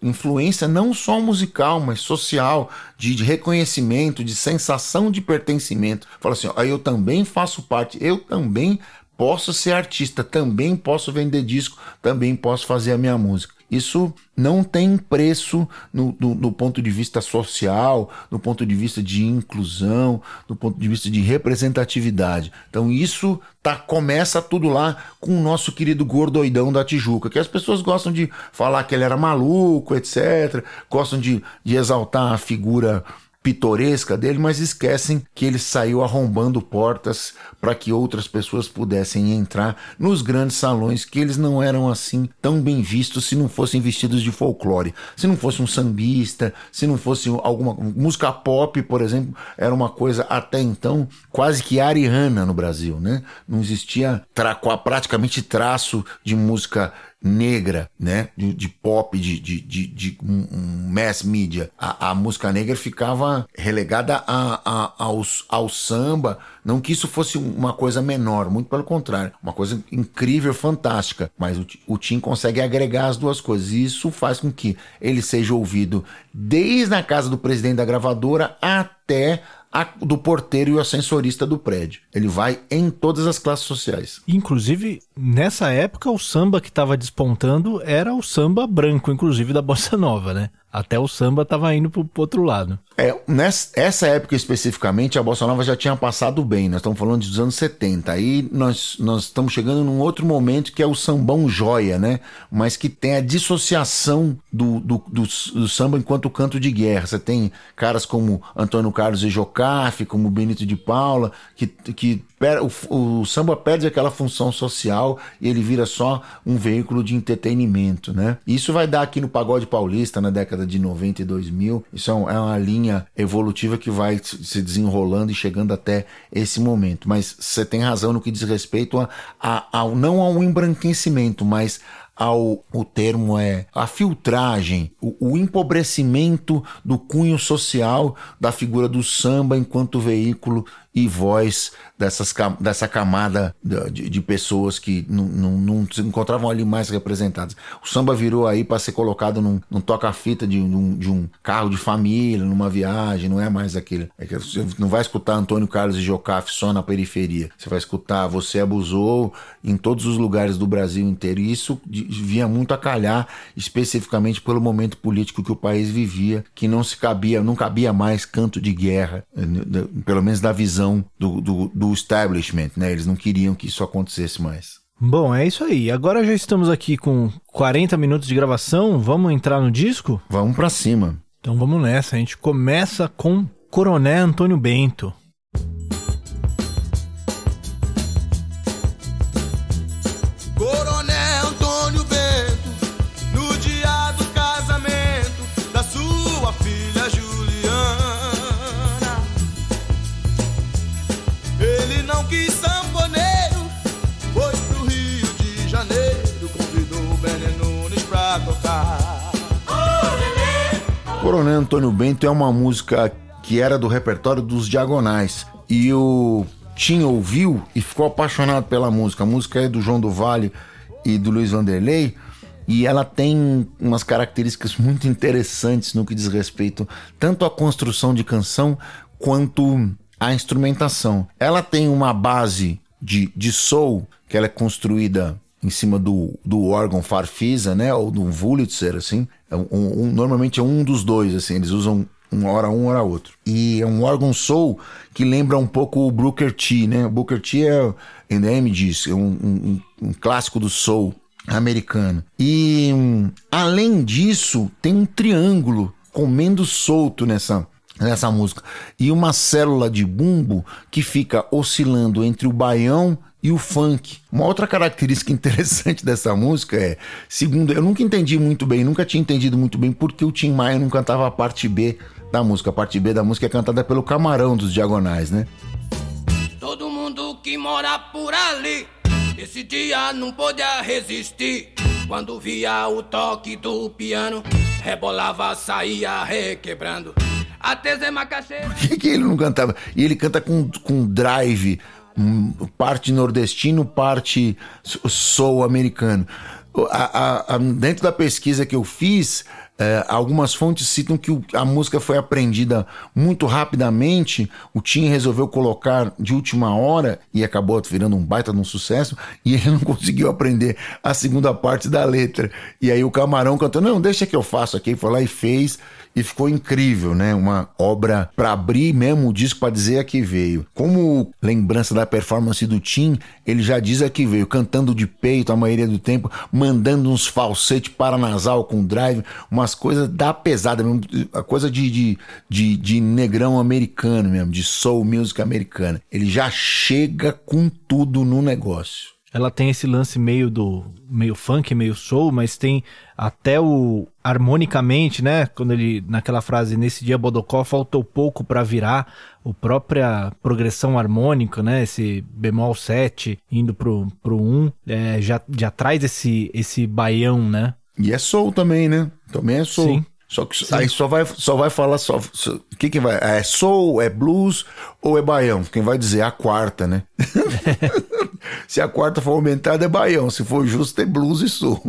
influência não só musical, mas social, de, de reconhecimento, de sensação de pertencimento. Fala assim, ó, eu também faço parte, eu também posso ser artista, também posso vender disco, também posso fazer a minha música. Isso não tem preço no, no, no, ponto de vista social, no ponto de vista de inclusão, no ponto de vista de representatividade. Então isso tá, começa tudo lá com o nosso querido gordoidão da Tijuca, que as pessoas gostam de falar que ele era maluco, etc. Gostam de, de exaltar a figura pitoresca dele, mas esquecem que ele saiu arrombando portas para que outras pessoas pudessem entrar nos grandes salões, que eles não eram assim tão bem vistos se não fossem vestidos de folclore. Se não fosse um sambista, se não fosse alguma música pop, por exemplo, era uma coisa até então quase que ariana no Brasil, né? Não existia tra praticamente traço de música negra, né? De, de pop, de, de, de, de um, mass media. A, a, música negra ficava relegada a, a, ao, ao samba. Não que isso fosse uma coisa menor, muito pelo contrário. Uma coisa incrível, fantástica. Mas o, o Tim consegue agregar as duas coisas. E isso faz com que ele seja ouvido desde a casa do presidente da gravadora até a, do porteiro e ascensorista do prédio. Ele vai em todas as classes sociais. Inclusive, nessa época, o samba que estava despontando era o samba branco, inclusive da bossa nova, né? Até o samba estava indo pro, pro outro lado. É, nessa época especificamente, a Bossa Nova já tinha passado bem. Nós estamos falando dos anos 70. Aí nós, nós estamos chegando num outro momento que é o sambão joia, né? Mas que tem a dissociação do, do, do, do samba enquanto canto de guerra. Você tem caras como Antônio Carlos e Jocafe, como Benito de Paula, que, que o, o, samba perde aquela função social e ele vira só um veículo de entretenimento, né? Isso vai dar aqui no pagode paulista na década de 90 e 2000. Isso é, é uma linha evolutiva que vai se desenrolando e chegando até esse momento. Mas você tem razão no que diz respeito a, a, ao não ao embranquecimento, mas ao o termo é a filtragem, o, o, empobrecimento do cunho social da figura do samba enquanto veículo e voz dessas, dessa camada de, de pessoas que não, se encontravam ali mais representadas. O samba virou aí para ser colocado num, num toca-fita de, um, de um carro de família, numa viagem, não é mais aquele. É você não vai escutar Antônio Carlos e Jocafe só na periferia. Você vai escutar Você Abusou em todos os lugares do Brasil inteiro. E isso vinha muito a calhar, especificamente pelo momento político que o país vivia, que não se cabia, não cabia mais canto de guerra, pelo menos da visão do, do, do establishment, né? Eles não queriam que isso acontecesse mais. Bom, é isso aí. Agora já estamos aqui com 40 minutos de gravação. Vamos entrar no disco? Vamos para cima. Então vamos nessa. A gente começa com Coronel Antônio Bento. Coronel Antônio Bento é uma música que era do repertório dos Diagonais. E o Tim ouviu e ficou apaixonado pela música. A música é do João do Vale e do Luiz Vanderlei. E ela tem umas características muito interessantes no que diz respeito tanto à construção de canção quanto à instrumentação. Ela tem uma base de, de soul que ela é construída em cima do, do órgão Farfisa, né, ou do Wurlitzer, assim. É um, um, normalmente é um dos dois, assim, eles usam uma hora um, hora outro. E é um órgão soul que lembra um pouco o Booker T, né? O Booker T é, Eminem diz, é um, um, um clássico do soul americano. E além disso, tem um triângulo comendo solto nessa nessa música e uma célula de bumbo que fica oscilando entre o baião e o funk. Uma outra característica interessante dessa música é, segundo, eu nunca entendi muito bem, nunca tinha entendido muito bem porque o Tim Maia não cantava a parte B da música. A parte B da música é cantada pelo Camarão dos Diagonais, né? Todo mundo que mora por ali, esse dia não podia resistir. Quando via o toque do piano, rebolava, saía requebrando. Até Zé Macaxeira. Por que, que ele não cantava? E ele canta com, com drive parte nordestino, parte sou americano. A, a, a, dentro da pesquisa que eu fiz, É, algumas fontes citam que o, a música foi aprendida muito rapidamente, o Tim resolveu colocar de última hora e acabou virando um baita de um sucesso, e ele não conseguiu aprender a segunda parte da letra. E aí o Camarão cantou, não, deixa que eu faço aqui, foi lá e fez, e ficou incrível, né? Uma obra para abrir mesmo o disco para dizer a que veio. Como lembrança da performance do Tim, ele já diz a que veio, cantando de peito a maioria do tempo, mandando uns falsete paranasal com drive, umas coisas da pesada mesmo, a coisa de, de, de, de negrão americano mesmo, de soul music americana. Ele já chega com tudo no negócio. Ela tem esse lance meio do meio funk, meio soul, mas tem até o harmonicamente, né? Quando ele naquela frase nesse dia Bodocó faltou pouco para virar, a própria progressão harmônica, né? Esse bemol 7 indo pro pro 1, é, já já traz esse esse baião, né? E é soul também, né? Também é soul. Sim. Só que Sim. aí só vai, só vai falar só. O que, que vai? É soul, é blues ou é baião? Quem vai dizer? É a quarta, né? Se a quarta for aumentada, é baião. Se for justo, é blues e soul.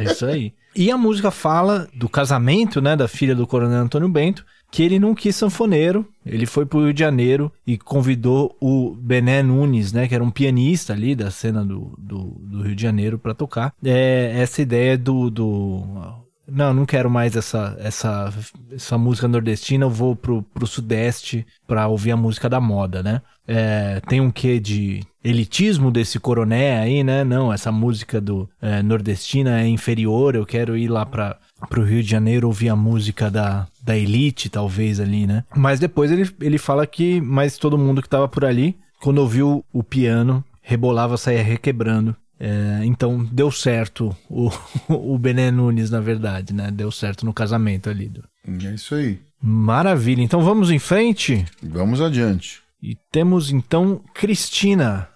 É isso aí. E a música fala do casamento, né, da filha do coronel Antônio Bento, que ele não quis sanfoneiro, ele foi pro Rio de Janeiro e convidou o Bené Nunes, né, que era um pianista ali da cena do, do, do Rio de Janeiro para tocar. É, essa ideia do, do não, não quero mais essa, essa, essa música nordestina, eu vou pro, pro sudeste pra ouvir a música da moda, né? É, tem um quê de elitismo desse coroné aí, né? Não, essa música do é, nordestina é inferior, eu quero ir lá para pro Rio de Janeiro ouvir a música da, da elite, talvez ali, né? Mas depois ele, ele fala que mais todo mundo que tava por ali, quando ouviu o piano, rebolava, saia requebrando. É, então deu certo o, o Bené Nunes, na verdade, né? Deu certo no casamento ali. É isso aí. Maravilha. Então vamos em frente? Vamos adiante. E temos então Cristina.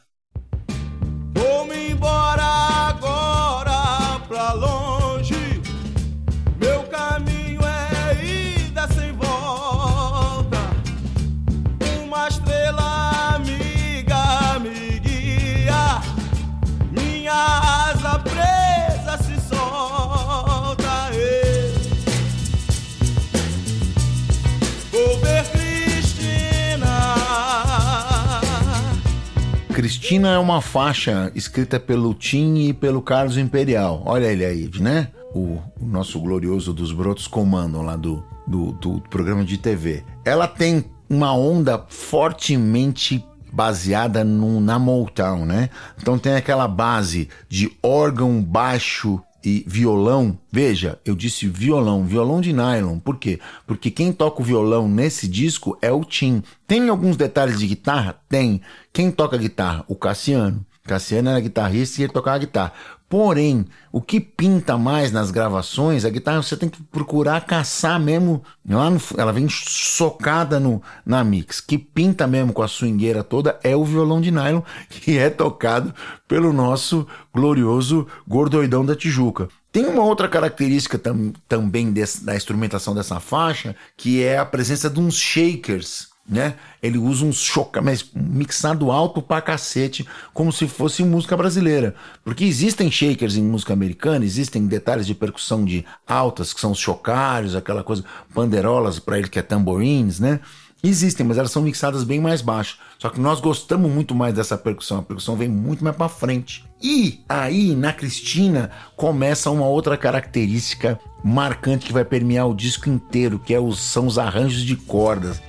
Cristina é uma faixa escrita pelo Tim e pelo Carlos Imperial. Olha ele aí, né? O, o nosso glorioso dos Brotos comandam lá do, do, do programa de TV. Ela tem uma onda fortemente baseada no, na Motown, né? Então tem aquela base de órgão baixo e violão, veja, eu disse violão, violão de nylon. Por quê? Porque quem toca o violão nesse disco é o Tim. Tem alguns detalhes de guitarra? Tem. Quem toca guitarra? O Cassiano. Cassiano era guitarrista e ele tocava guitarra. Porém, o que pinta mais nas gravações, a guitarra você tem que procurar caçar mesmo. Lá no, ela vem socada no, na mix. Que pinta mesmo com a swingueira toda é o violão de nylon, que é tocado pelo nosso glorioso gordoidão da Tijuca. Tem uma outra característica tam, também desse, da instrumentação dessa faixa, que é a presença de uns shakers né? Ele usa um choca, mas mixado alto pra cacete, como se fosse música brasileira. Porque existem shakers em música americana, existem detalhes de percussão de altas, que são os chocários, aquela coisa, panderolas para ele que é tamborins, né? Existem, mas elas são mixadas bem mais baixo. Só que nós gostamos muito mais dessa percussão. A percussão vem muito mais para frente. E aí, na Cristina, começa uma outra característica marcante que vai permear o disco inteiro, que é os, são os arranjos de cordas.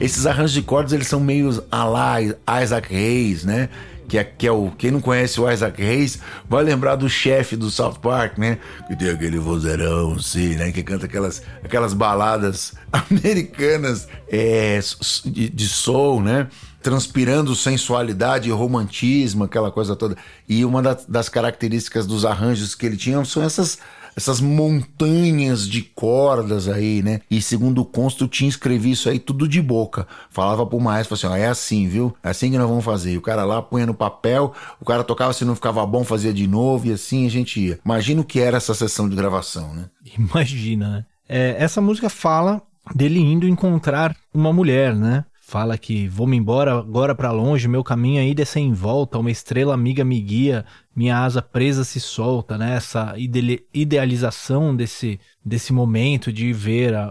Esses arranjos de cordas, eles são meio a lá Isaac Hayes, né? Que é, que é o. Quem não conhece o Isaac Hayes vai lembrar do chefe do South Park, né? Que tem aquele vozeirão, assim, né? Que canta aquelas, aquelas baladas americanas é, de, de soul, né? transpirando sensualidade e romantismo, aquela coisa toda. E uma das características dos arranjos que ele tinha são essas essas montanhas de cordas aí, né? E segundo o consto, tinha escrevi isso aí tudo de boca. Falava pro maestro, assim, ó, é assim, viu? É assim que nós vamos fazer. E o cara lá punha no papel, o cara tocava, se não ficava bom, fazia de novo, e assim a gente ia. Imagina o que era essa sessão de gravação, né? Imagina, né? É, essa música fala dele indo encontrar uma mulher, né? Fala que vou-me embora agora para longe, meu caminho ainda é sem volta, uma estrela amiga me guia, minha asa presa se solta, né? Essa idealização desse, desse momento de ver a,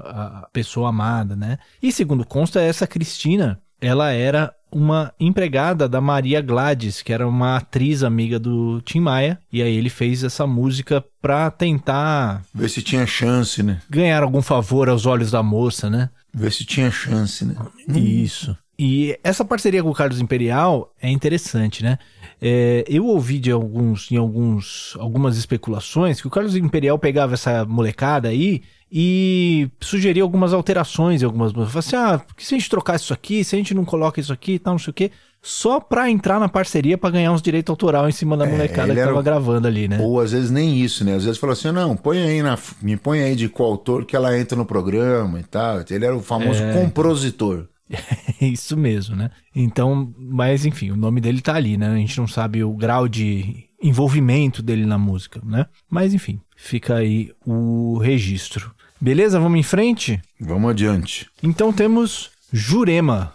a pessoa amada, né? E segundo consta, essa Cristina, ela era uma empregada da Maria Gladys, que era uma atriz amiga do Tim Maia, e aí ele fez essa música pra tentar ver se tinha chance, né? Ganhar algum favor aos olhos da moça, né? Ver se tinha chance, né? Isso. E essa parceria com o Carlos Imperial é interessante, né? É, eu ouvi de alguns, em alguns, algumas especulações que o Carlos Imperial pegava essa molecada aí e sugeria algumas alterações em algumas músicas. Falei assim, ah, se a gente trocar isso aqui, se a gente não coloca isso aqui e tal, não sei o quê só pra entrar na parceria pra ganhar uns direitos autoral em cima da é, molecada que tava gravando ali, né? Ou às vezes nem isso, né? Às vezes falou assim: não, põe aí na. Me põe aí de coautor que ela entra no programa e tal. Ele era o famoso é... compositor. isso mesmo, né? Então, mas enfim, o nome dele tá ali, né? A gente não sabe o grau de envolvimento dele na música, né? Mas enfim, fica aí o registro. Beleza? Vamos em frente? Vamos adiante. Então temos Jurema.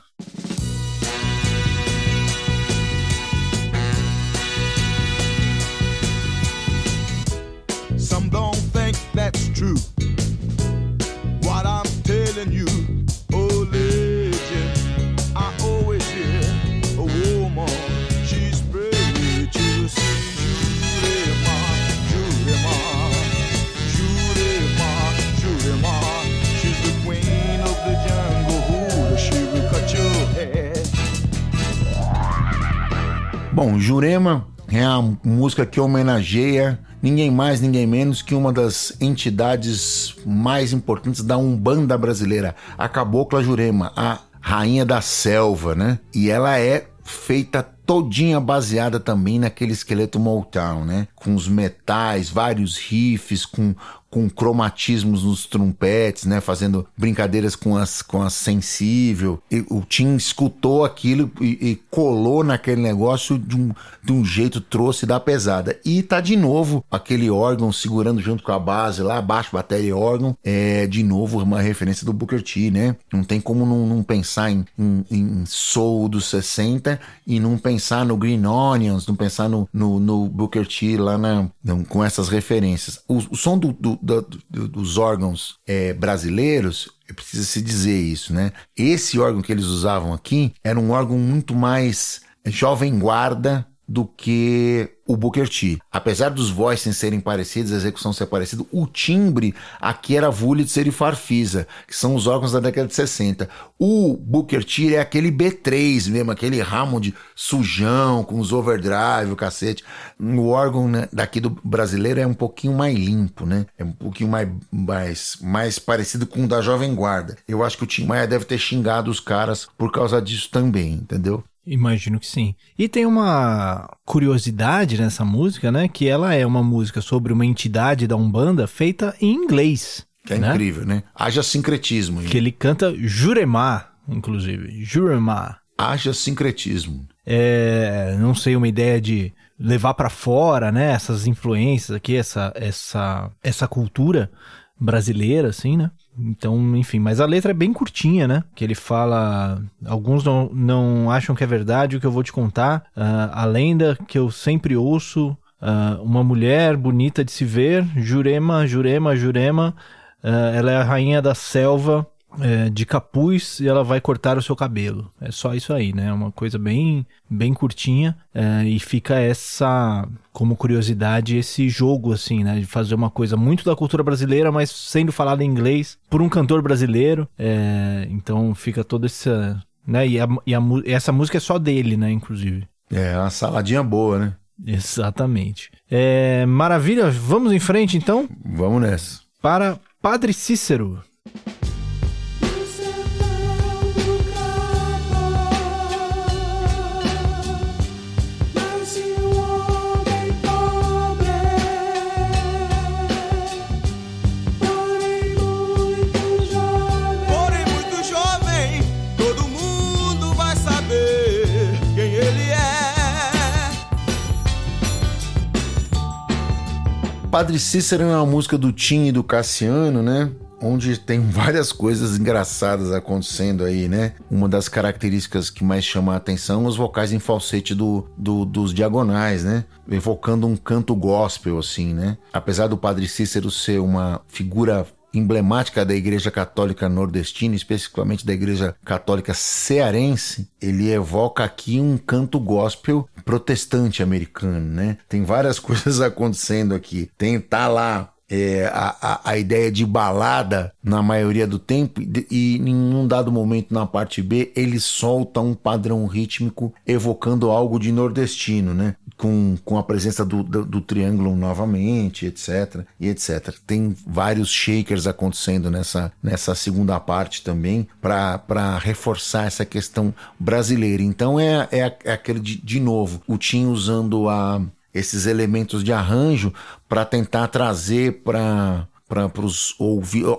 True. What I'm telling you, oh legend, I always hear a woman, she's ready to see. Bom, Jurema é a música que homenageia ninguém mais, ninguém menos que uma das entidades mais importantes da Umbanda brasileira, a Cabocla Jurema, a rainha da selva, né? E ela é feita todinha baseada também naquele esqueleto Motown, né? Com os metais, vários riffs, com com cromatismos nos trompetes, né? Fazendo brincadeiras com as, com a sensível. E o Tim escutou aquilo e, e, colou naquele negócio de um, de um jeito, trouxe da pesada. E tá de novo aquele órgão segurando junto com a base lá, baixo, bateria e órgão. É de novo uma referência do Booker T, né? Não tem como não, não pensar em, em, em, soul dos 60 e não pensar no Green Onions, não pensar no, no, no Booker T lá na, com essas referências. O, o som do, do do, dos órgãos é, brasileiros, precisa se dizer isso, né? Esse órgão que eles usavam aqui era um órgão muito mais jovem guarda do que o Booker T. Apesar dos voices serem parecidos, a execução ser parecida, o timbre aqui era Wurlitzer e Farfisa, que são os órgãos da década de 60. O Booker T é aquele B3 mesmo, aquele Hammond sujão, com os overdrive, o cacete. O órgão né, daqui do brasileiro é um pouquinho mais limpo, né? É um pouquinho mais, mais, mais parecido com o da Jovem Guarda. Eu acho que o Tim Maia deve ter xingado os caras por causa disso também, entendeu? Imagino que sim. E tem uma curiosidade nessa música, né? Que ela é uma música sobre uma entidade da Umbanda feita em inglês. Que é né? incrível, né? Haja sincretismo. Que ele canta Jurema, inclusive. Jurema. Haja sincretismo. É, não sei, uma ideia de levar para fora, né? Essas influências aqui, essa, essa, essa cultura brasileira, assim, né? Então, enfim, mas a letra é bem curtinha, né? Que ele fala. Alguns não, não acham que é verdade o que eu vou te contar. Uh, a lenda que eu sempre ouço. Uh, uma mulher bonita de se ver, Jurema, Jurema, Jurema. Uh, ela é a rainha da selva é, de capuz e ela vai cortar o seu cabelo. É só isso aí, né? É uma coisa bem, bem curtinha é, e fica essa, como curiosidade, esse jogo, assim, né? De fazer uma coisa muito da cultura brasileira, mas sendo falada em inglês por um cantor brasileiro. É, então fica toda essa. Né? E, a, e, a, e essa música é só dele, né? Inclusive. É, uma saladinha boa, né? Exatamente. É, maravilha, vamos em frente então? Vamos nessa. Para Padre Cícero. Padre Cícero é uma música do Tim e do Cassiano, né? onde tem várias coisas engraçadas acontecendo aí, né? Uma das características que mais chama a atenção os vocais em falsete do, do, dos diagonais, né? Evocando um canto gospel, assim, né? Apesar do Padre Cícero ser uma figura emblemática da Igreja Católica Nordestina, especificamente da Igreja Católica Cearense, ele evoca aqui um canto gospel protestante americano, né? Tem várias coisas acontecendo aqui. Tem tá lá é, a, a, a, ideia de balada na maioria do tempo, e, e em um dado momento na parte B ele solta um padrão rítmico evocando algo de nordestino, né? Com, com a presença do, do, do triângulo novamente, etc. E etc. Tem vários shakers acontecendo nessa, nessa segunda parte também para reforçar essa questão brasileira. Então é, é, é aquele de, de novo, o Tim usando a esses elementos de arranjo para tentar trazer para para os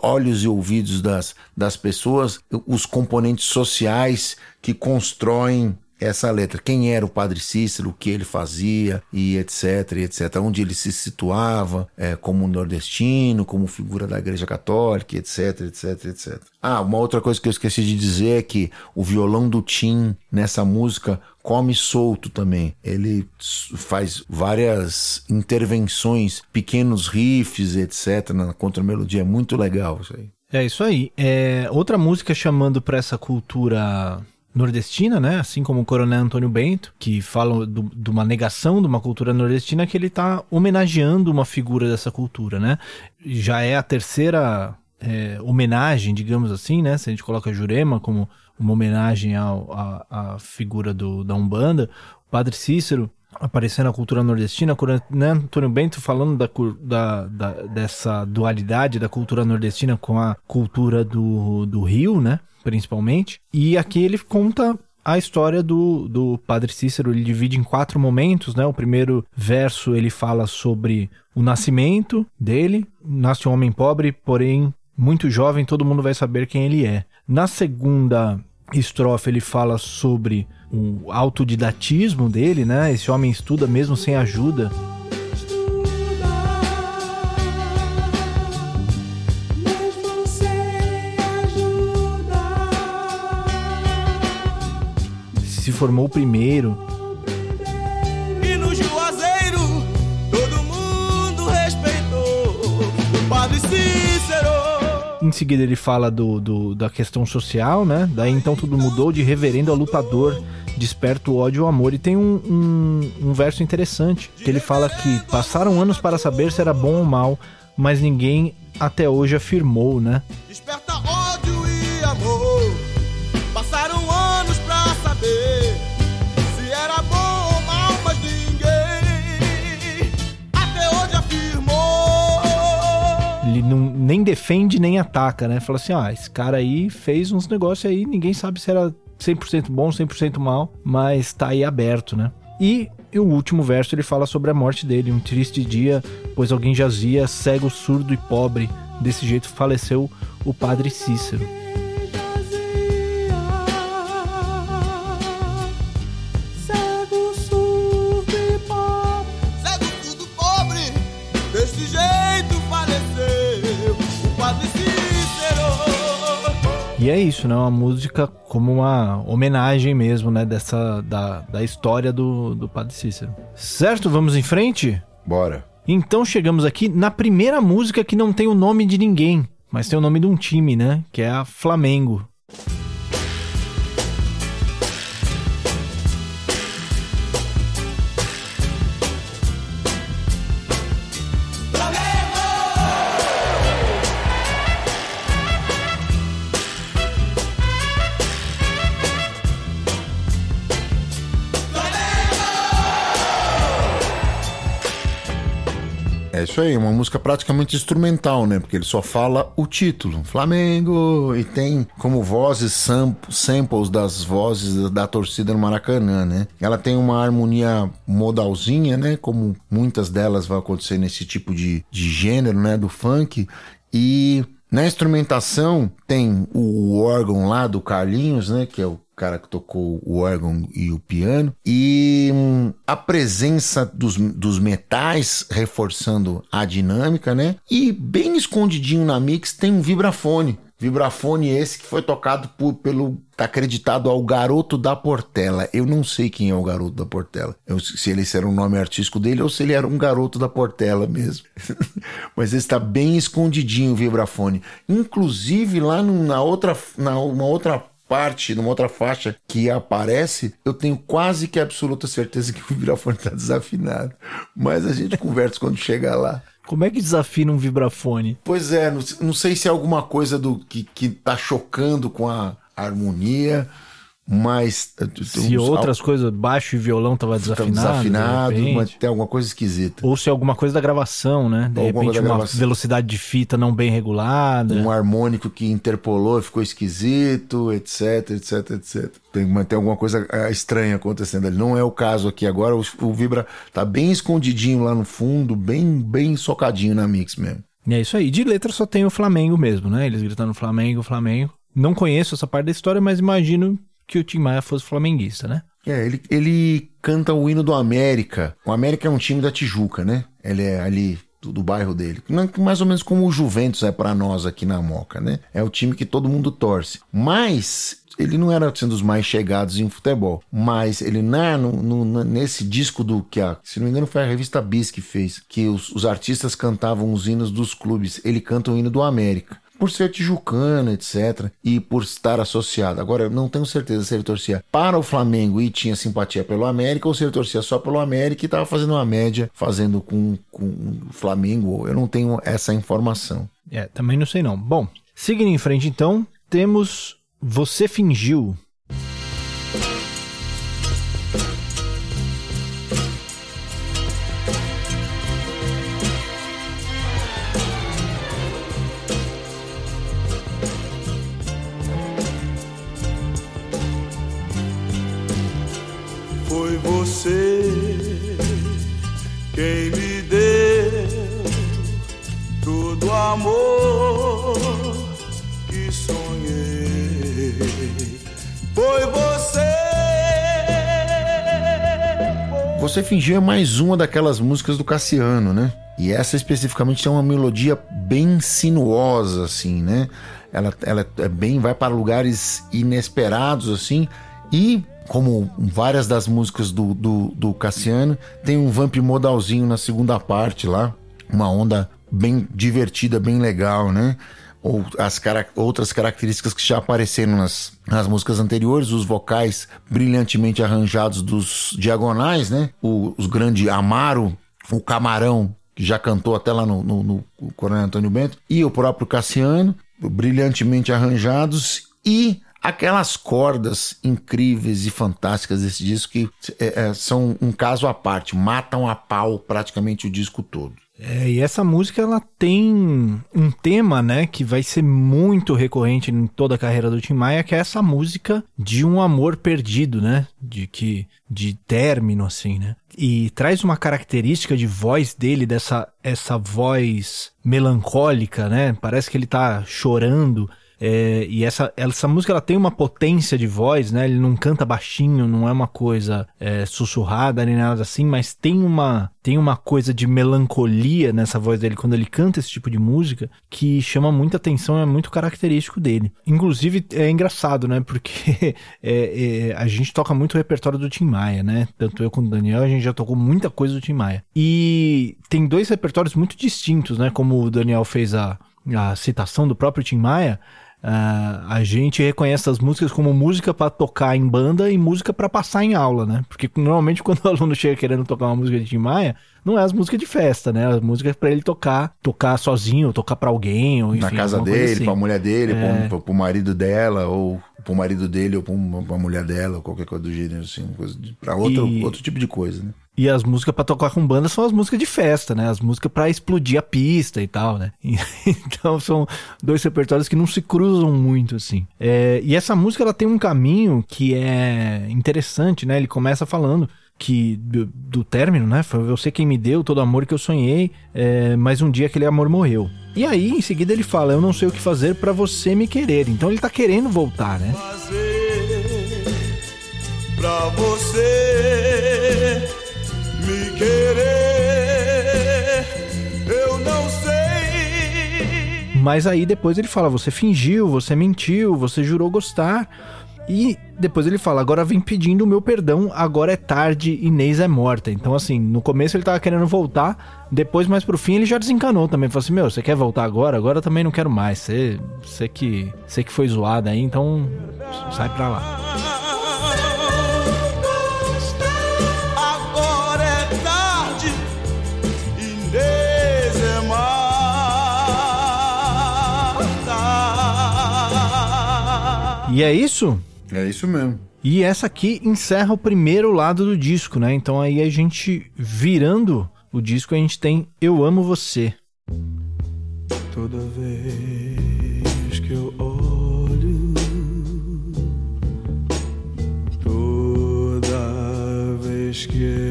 olhos e ouvidos das, das pessoas os componentes sociais que constroem essa letra. Quem era o Padre Cícero, o que ele fazia e etc, etc. Onde ele se situava é, como nordestino, como figura da Igreja Católica, etc, etc, etc. Ah, uma outra coisa que eu esqueci de dizer é que o violão do Tim nessa música come solto também. Ele faz várias intervenções, pequenos riffs, etc. na contramelodia. É muito legal isso aí. É isso aí. É, outra música chamando para essa cultura nordestina, né? Assim como o Coronel Antônio Bento, que fala do, de uma negação de uma cultura nordestina, que ele está homenageando uma figura dessa cultura, né? Já é a terceira é, homenagem, digamos assim, né? Se a gente coloca Jurema como uma homenagem à figura do, da Umbanda, o Padre Cícero aparecendo na cultura nordestina, né, Antônio Bento falando da, da, da, dessa dualidade da cultura nordestina com a cultura do, do Rio, né? Principalmente. E aqui ele conta a história do, do Padre Cícero, ele divide em quatro momentos, né? O primeiro verso ele fala sobre o nascimento dele, nasce um homem pobre, porém muito jovem, todo mundo vai saber quem ele é. Na segunda estrofe ele fala sobre o autodidatismo dele, né? Esse homem estuda mesmo sem ajuda se formou primeiro. E no Juazeiro todo mundo respeitou o Padre Cícero. Em seguida ele fala do, do, da questão social, né? Daí então tudo mudou de reverendo a lutador desperta o ódio e o amor. E tem um, um, um, verso interessante, que ele fala que passaram anos para saber se era bom ou mal, mas ninguém até hoje afirmou, né? Desperta defende nem ataca, né? Fala assim, ah, esse cara aí fez uns negócios aí, ninguém sabe se era 100% bom, 100% mal, mas tá aí aberto, né? E o último verso ele fala sobre a morte dele, um triste dia, pois alguém jazia cego, surdo e pobre. Desse jeito faleceu o padre Cícero. E é isso, né? Uma música como uma homenagem mesmo, né? Dessa, da, da história do, do Padre Cícero. Certo? Vamos em frente? Bora. Então chegamos aqui na primeira música que não tem o nome de ninguém, mas tem o nome de um time, né? Que é a Flamengo. Isso aí, uma música praticamente instrumental, né? Porque ele só fala o título, Flamengo, e tem como vozes samples das vozes da torcida no Maracanã, né? Ela tem uma harmonia modalzinha, né? Como muitas delas vão acontecer nesse tipo de, de gênero, né? Do funk. E na instrumentação tem o órgão lá do Carlinhos, né? Que é o cara que tocou o órgão e o piano. E hum, a presença dos, dos metais reforçando a dinâmica, né? E bem escondidinho na mix tem um vibrafone. Vibrafone esse que foi tocado por, pelo. tá acreditado ao Garoto da Portela. Eu não sei quem é o Garoto da Portela. Eu, se ele era um nome artístico dele ou se ele era um Garoto da Portela mesmo. Mas esse está bem escondidinho o vibrafone. Inclusive lá no, na outra. Na uma outra parte, numa outra faixa que aparece, eu tenho quase que absoluta certeza que o vibrafone está desafinado. Mas a gente conversa quando chegar lá. Como é que desafina um vibrafone? Pois é, não, não sei se é alguma coisa do que, que tá chocando com a harmonia, mas. Eh, se outras coisas, baixo e violão tava desafinado. desafinado, de mas tem alguma coisa esquisita. Ou se é alguma coisa da gravação, né? De alguma repente, uma velocidade de fita não bem regulada. Um harmônico que interpolou, ficou esquisito, etc, etc, etc. Tem, tem alguma coisa eh, estranha acontecendo ali. Não é o caso aqui agora. O, o Vibra tá bem escondidinho lá no fundo, bem, bem socadinho na mix mesmo. E é isso aí. De letra só tem o Flamengo mesmo, né? Eles gritando Flamengo, Flamengo. Não conheço essa parte da história, mas imagino que o Tim Maia fosse flamenguista, né? É, ele, ele canta o hino do América. O América é um time da Tijuca, né? Ele é ali do, do bairro dele. Mais ou menos como o Juventus é para nós aqui na Moca, né? É o time que todo mundo torce. Mas ele não era sendo dos mais chegados em futebol, mas ele na, no, no, nesse disco do que a, se não me engano foi a revista Bis que fez, que os, os artistas cantavam os hinos dos clubes, ele canta o hino do América por ser tijucana, etc. E por estar associado. Agora, eu não tenho certeza se ele torcia para o Flamengo e tinha simpatia pelo América ou se ele torcia só pelo América e estava fazendo uma média, fazendo com, com o Flamengo. Eu não tenho essa informação. É, também não sei não. Bom, seguindo em frente então, temos Você Fingiu, você quem me deu todo o amor que sonhei. Foi você. Você fingiu é mais uma daquelas músicas do Cassiano, né? E essa especificamente tem uma melodia bem sinuosa, assim, né? Ela, ela é bem vai para lugares inesperados, assim, e como várias das músicas do, do, do Cassiano, tem um vamp modalzinho na segunda parte lá, uma onda bem divertida, bem legal, né? Ou as cara outras características que já apareceram nas, nas músicas anteriores, os vocais brilhantemente arranjados dos diagonais, né? O, os grandes Amaro, o Camarão, que já cantou até lá no, no, no Coronel Antônio Bento, e o próprio Cassiano, brilhantemente arranjados, e aquelas cordas incríveis e fantásticas desse disco que é, é, são um caso à parte, matam a pau praticamente o disco todo. É, e essa música ela tem um tema, né, que vai ser muito recorrente em toda a carreira do Tim Maia, que é essa música de um amor perdido, né, de que de término assim, né? E traz uma característica de voz dele dessa essa voz melancólica, né? Parece que ele tá chorando é, e essa, essa música ela tem uma potência de voz, né? Ele não canta baixinho, não é uma coisa é, sussurrada nem nada assim, mas tem uma, tem uma coisa de melancolia nessa voz dele quando ele canta esse tipo de música que chama muita atenção, é muito característico dele. Inclusive é engraçado, né? Porque é, é, a gente toca muito o repertório do Tim Maia, né? Tanto eu quanto o Daniel, a gente já tocou muita coisa do Tim Maia. E tem dois repertórios muito distintos, né? Como o Daniel fez a, a citação do próprio Tim Maia. Uh, a gente reconhece as músicas como música para tocar em banda e música para passar em aula, né? Porque normalmente quando o aluno chega querendo tocar uma música de Tim Maia, não é as músicas de festa, né? As músicas para ele tocar, tocar sozinho, tocar para alguém, ou enfim, na casa dele, assim. para mulher dele, é... para o marido dela, ou para o marido dele, ou para a mulher dela, ou qualquer coisa do gênero assim, para outro e... outro tipo de coisa, né? E as músicas para tocar com banda são as músicas de festa, né? As músicas para explodir a pista e tal, né? então são dois repertórios que não se cruzam muito assim. É, e essa música ela tem um caminho que é interessante, né? Ele começa falando que do, do término, né? Foi você quem me deu todo o amor que eu sonhei, é, mas um dia aquele amor morreu. E aí, em seguida, ele fala: Eu não sei o que fazer para você me querer. Então ele tá querendo voltar, né? Fazer pra você querer. Eu não sei. Mas aí depois ele fala: você fingiu, você mentiu, você jurou gostar. E depois ele fala: agora vem pedindo o meu perdão, agora é tarde, Inês é morta. Então, assim, no começo ele tava querendo voltar, depois, mais pro fim, ele já desencanou também. Falou assim: meu, você quer voltar agora? Agora também não quero mais. Você, você, que, você que foi zoada aí, então sai pra lá. E é isso? É isso mesmo. E essa aqui encerra o primeiro lado do disco, né? Então aí a gente virando o disco, a gente tem Eu Amo Você. Toda vez que eu olho, toda vez que eu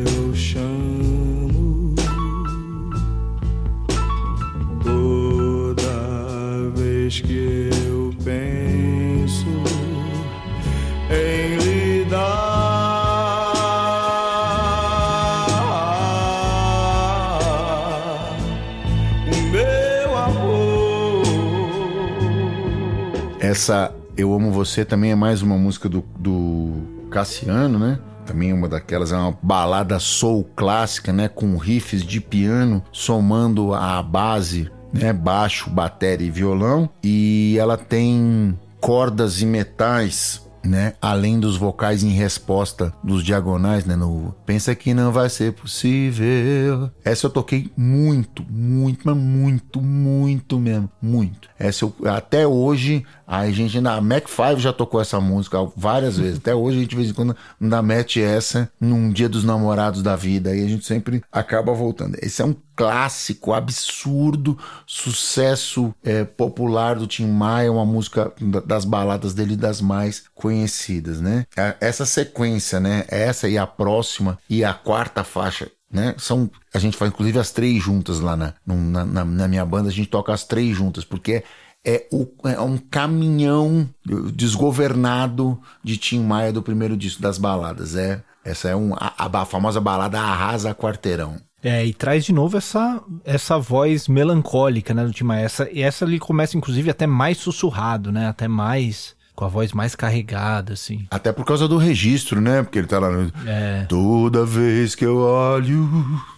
Essa Eu Amo Você também é mais uma música do, do Cassiano, né? Também uma daquelas, é uma balada soul clássica, né? Com riffs de piano somando a base, né? Baixo, bateria e violão. E ela tem cordas e metais né? Além dos vocais em resposta dos diagonais, né? No Pensa que não vai ser possível. Essa eu toquei muito, muito, mas muito, muito mesmo. Muito. Essa eu, até hoje, a gente na Mac 5 já tocou essa música várias vezes. Até hoje a gente de vez em quando ainda mete essa num dia dos namorados da vida. E a gente sempre acaba voltando. Esse é um clássico, absurdo, sucesso é, popular do Tim Maia, uma música da- das baladas dele das mais conhecidas, né? Essa sequência, né? Essa e a próxima e a quarta faixa, né? São a gente faz inclusive as três juntas lá na, na, na- na minha banda, a gente toca as três juntas porque é, o- é um caminhão desgovernado de Tim Maia do primeiro disco das baladas. É essa é um, a, a famosa balada arrasa quarteirão. É, e traz de novo essa, essa voz melancólica, né, do Tim Maia. Essa, e essa ele começa, inclusive, até mais sussurrado, né? Até mais. com a voz mais carregada, assim. Até por causa do registro, né? Porque ele tá lá no. É. Toda vez que eu olho.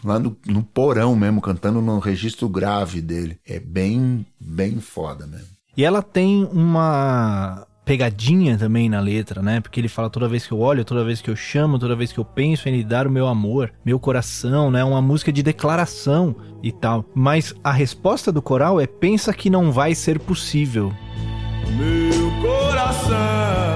Lá no, no porão mesmo, cantando no registro grave dele. É bem, bem foda mesmo. E ela tem uma pegadinha também na letra, né? Porque ele fala toda vez que eu olho, toda vez que eu chamo, toda vez que eu penso em lhe dar o meu amor, meu coração, né? Uma música de declaração e tal. Mas a resposta do coral é pensa que não vai ser possível. Meu coração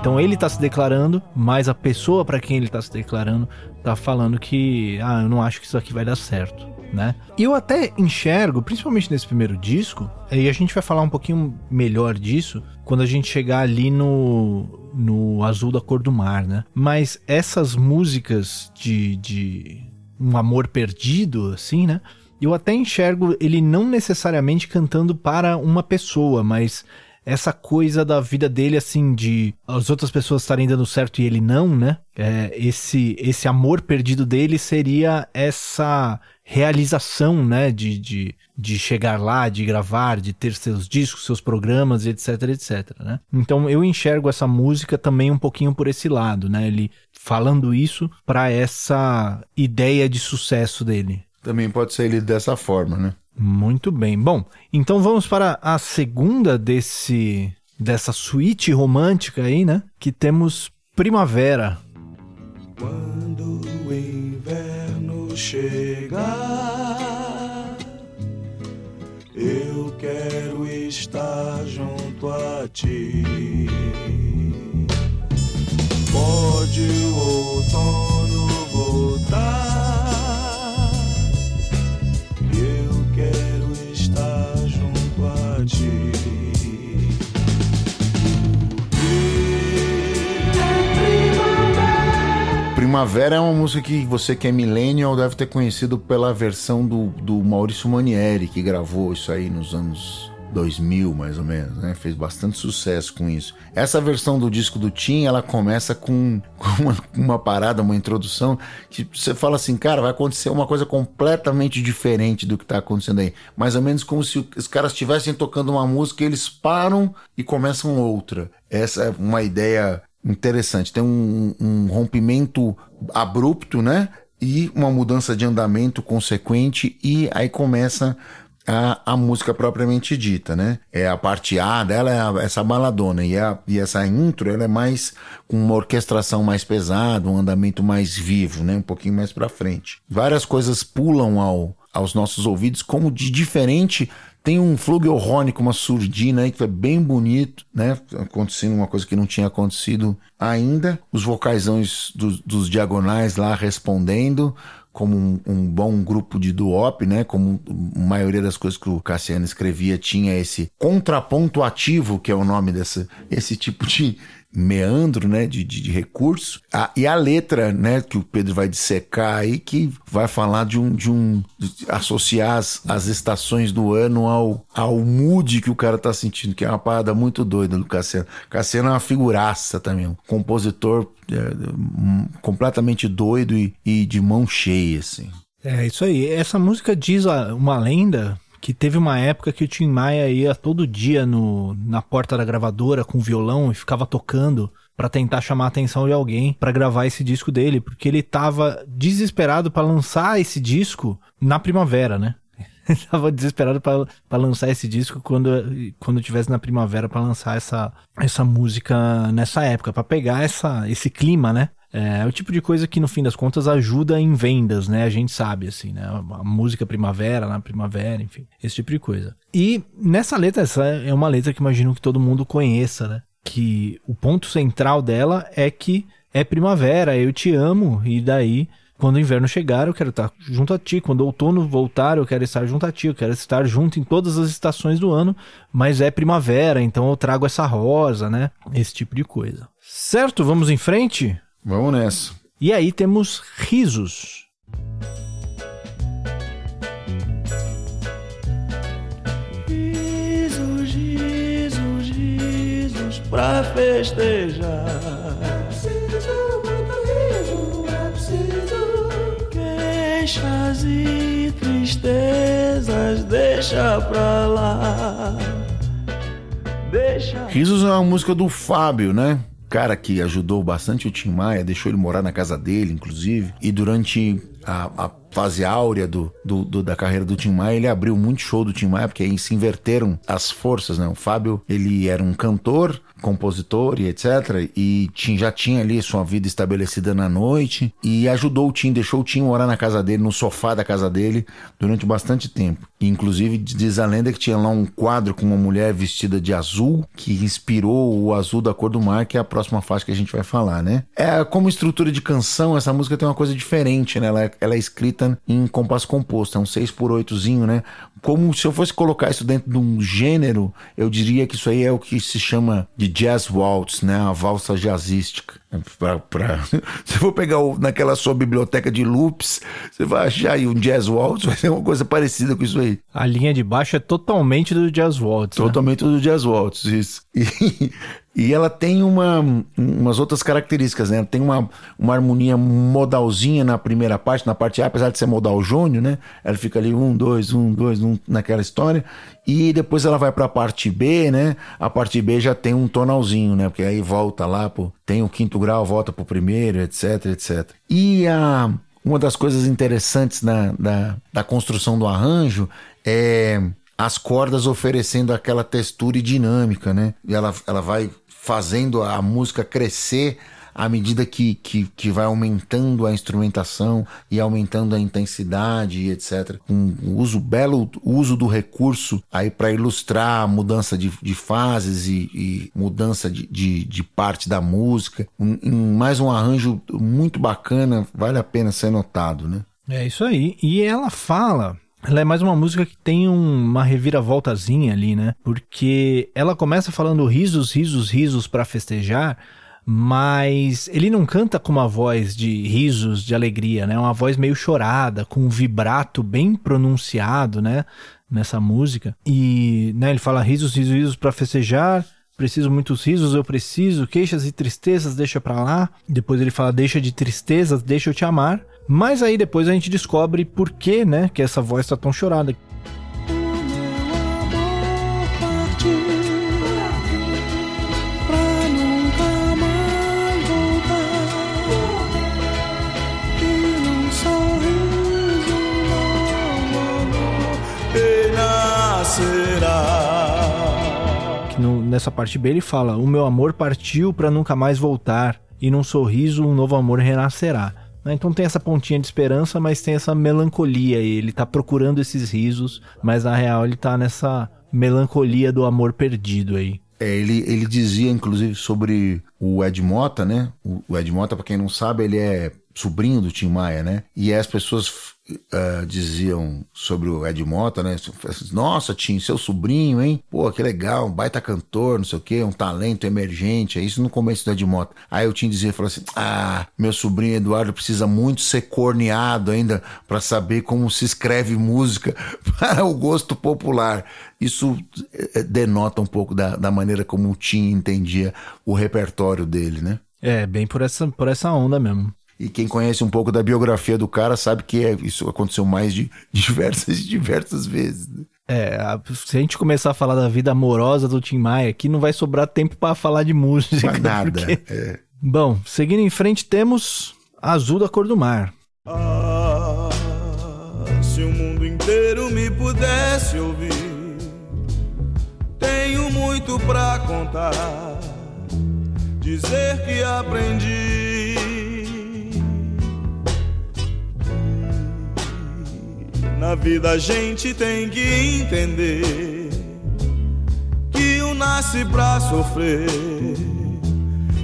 Então ele tá se declarando, mas a pessoa para quem ele tá se declarando tá falando que, ah, eu não acho que isso aqui vai dar certo, né? E eu até enxergo, principalmente nesse primeiro disco, e a gente vai falar um pouquinho melhor disso quando a gente chegar ali no no azul da cor do mar, né? Mas essas músicas de, de um amor perdido, assim, né? Eu até enxergo ele não necessariamente cantando para uma pessoa, mas essa coisa da vida dele, assim, de as outras pessoas estarem dando certo e ele não, né? É, esse, esse amor perdido dele seria essa realização, né? De, de, de chegar lá, de gravar, de ter seus discos, seus programas, etc, etc, né? Então eu enxergo essa música também um pouquinho por esse lado, né? Ele falando isso para essa ideia de sucesso dele. Também pode ser ele dessa forma, né? Muito bem. Bom, então vamos para a segunda desse dessa suíte romântica aí, né? Que temos Primavera. Quando o inverno chegar, eu quero estar junto a ti. Pode o outono voltar, Primavera é uma música que você que é millennial deve ter conhecido pela versão do, do Maurício Manieri, que gravou isso aí nos anos 2000, mais ou menos, né? Fez bastante sucesso com isso. Essa versão do disco do Tim, ela começa com, com uma, uma parada, uma introdução, que você fala assim, cara, vai acontecer uma coisa completamente diferente do que tá acontecendo aí. Mais ou menos como se os caras estivessem tocando uma música, eles param e começam outra. Essa é uma ideia interessante. Tem um, um rompimento abrupto, né? E uma mudança de andamento consequente, e aí começa a, a música propriamente dita, né? É a parte A dela, é a- essa baladona, e, a, e essa intro, ela é mais com uma orquestração mais pesada, um andamento mais vivo, né? Um pouquinho mais pra frente. Várias coisas pulam ao, aos nossos ouvidos, como de diferente. Tem um flugelhorn uma surdina aí que é bem bonito, né? Acontecendo uma coisa que não tinha acontecido ainda. Os vocaisões dos, dos diagonais lá respondendo como um, um bom grupo de duop, né? Como a maioria das coisas que o Cassiano escrevia tinha esse contraponto ativo, que é o nome dessa esse tipo de meandro, né, de, de, de recurso. Ah, e a letra, né, que o Pedro vai dissecar aí, que vai falar de um, de um de associar as, as estações do ano ao, ao mood que o cara tá sentindo, que é uma parada muito doida do Cassiano. Cassiano é uma figuraça também, um compositor é, hum, completamente doido e, e de mão cheia, assim. É isso aí. Essa música diz uma lenda que teve uma época que o Tim Maia ia todo dia no, na porta da gravadora com violão e ficava tocando pra tentar chamar a atenção de alguém pra gravar esse disco dele, porque ele tava desesperado pra lançar esse disco na primavera, né? Ele tava desesperado pra lançar esse disco quando quando tivesse na primavera pra lançar essa essa música nessa época, pra pegar essa esse clima, né? É o tipo de coisa que no fim das contas ajuda em vendas, né? A gente sabe assim, né? A música primavera na primavera, enfim, esse tipo de coisa. E nessa letra essa é uma letra que imagino que todo mundo conheça, né? Que o ponto central dela é que é primavera, eu te amo e daí quando o inverno chegar, eu quero estar junto a ti. Quando o outono voltar, eu quero estar junto a ti. Eu quero estar junto em todas as estações do ano. Mas é primavera, então eu trago essa rosa, né? Esse tipo de coisa. Certo? Vamos em frente? Vamos nessa. E aí temos risos. Risos, risos, risos pra festejar. É preciso muito riso, é preciso. Queixas e tristezas, deixa pra lá. Deixa. Risos é uma música do Fábio, né? Cara que ajudou bastante o Tim Maia, deixou ele morar na casa dele, inclusive. E durante a, a fase áurea do, do- do- da carreira do Tim Maia, ele abriu muito show do Tim Maia, porque aí se inverteram as forças, né? O Fábio, ele era um cantor, compositor e etc. E Tim já tinha ali sua vida estabelecida na noite. E ajudou o Tim, deixou o Tim morar na casa dele, no sofá da casa dele, durante bastante tempo. Inclusive, diz a lenda que tinha lá um quadro com uma mulher vestida de azul, que inspirou o azul da cor do mar, que é a próxima faixa que a gente vai falar, né? É, como estrutura de canção, essa música tem uma coisa diferente, né? Ela, é- ela é escrita em compasso composto, é um 6 por 8zinho, né? Como se eu fosse colocar isso dentro de um gênero, eu diria que isso aí é o que se chama de jazz waltz, né? A valsa jazzística. Pra, pra... Se for pegar o- naquela sua biblioteca de loops, você vai achar aí um jazz waltz, vai ser uma coisa parecida com isso aí. A linha de baixo é totalmente do Jazz Waltz. né? Totalmente do Jazz Waltz, isso. E, e ela tem uma, umas outras características, né? Ela tem uma, uma harmonia modalzinha na primeira parte, na parte A, apesar de ser modal jônio, né? Ela fica ali um, dois, um, dois, um, naquela história. E depois ela vai pra parte B, né? A parte B já tem um tonalzinho, né? Porque aí volta lá, pô, tem o quinto grau, volta pro primeiro, etc, etc. E a, uma das coisas interessantes da, da, da construção do arranjo é as cordas oferecendo aquela textura e dinâmica, né? E ela, ela vai fazendo a música crescer à medida que, que, que vai aumentando a instrumentação e aumentando a intensidade etc. Um uso belo uso do recurso aí para ilustrar a mudança de, de fases e, e mudança de, de, de parte da música. Um, um- mais um arranjo muito bacana, vale a pena ser notado, né? É isso aí. E ela fala. Ela é mais uma música que tem um- uma reviravoltazinha ali, né? Porque ela começa falando risos, risos, risos pra festejar, mas ele não canta com uma voz de risos, de alegria, né? Uma voz meio chorada, com um vibrato bem pronunciado, né? Nessa música. E né, ele fala risos, risos, risos para festejar. Preciso muitos risos, eu preciso. Queixas e tristezas, deixa pra lá. Depois ele fala, deixa de tristezas, deixa eu te amar. Mas aí depois a gente descobre por que, né, que essa voz tá tão chorada. Nessa parte B ele fala: O meu amor partiu pra nunca mais voltar, e num sorriso um novo amor renascerá. Né, Então tem essa pontinha de esperança, mas tem essa melancolia aí. Ele tá procurando esses risos, mas na real ele tá nessa melancolia do amor perdido aí. É, ele, ele dizia, inclusive, sobre o Ed Mota, né? O, o Ed Mota, pra quem não sabe, ele é sobrinho do Tim Maia, né? E as pessoas ah, diziam sobre o Ed Mota, né? Nossa, Tim, seu sobrinho, hein? Pô, que legal, um baita cantor, não sei o quê, um talento emergente. É isso no começo do Ed Mota. Aí o Tim dizia, falou assim, ah, meu sobrinho Eduardo precisa muito ser corneado ainda pra saber como se escreve música para o gosto popular. Isso eh, denota um pouco da, da maneira como o Tim entendia o repertório dele, né? É, bem por essa, por essa onda mesmo. E quem conhece um pouco da biografia do cara sabe que é- isso aconteceu mais de diversas e diversas vezes. né? É, a- se a gente começar a falar da vida amorosa do Tim Maia aqui, não vai sobrar tempo pra falar de música. Mas nada. porque- é. Bom, seguindo em frente, temos Azul da Cor do Mar. Ah, se o mundo inteiro me pudesse ouvir, tenho muito pra contar, dizer que aprendi. Na vida a gente tem que entender que um nasce pra sofrer,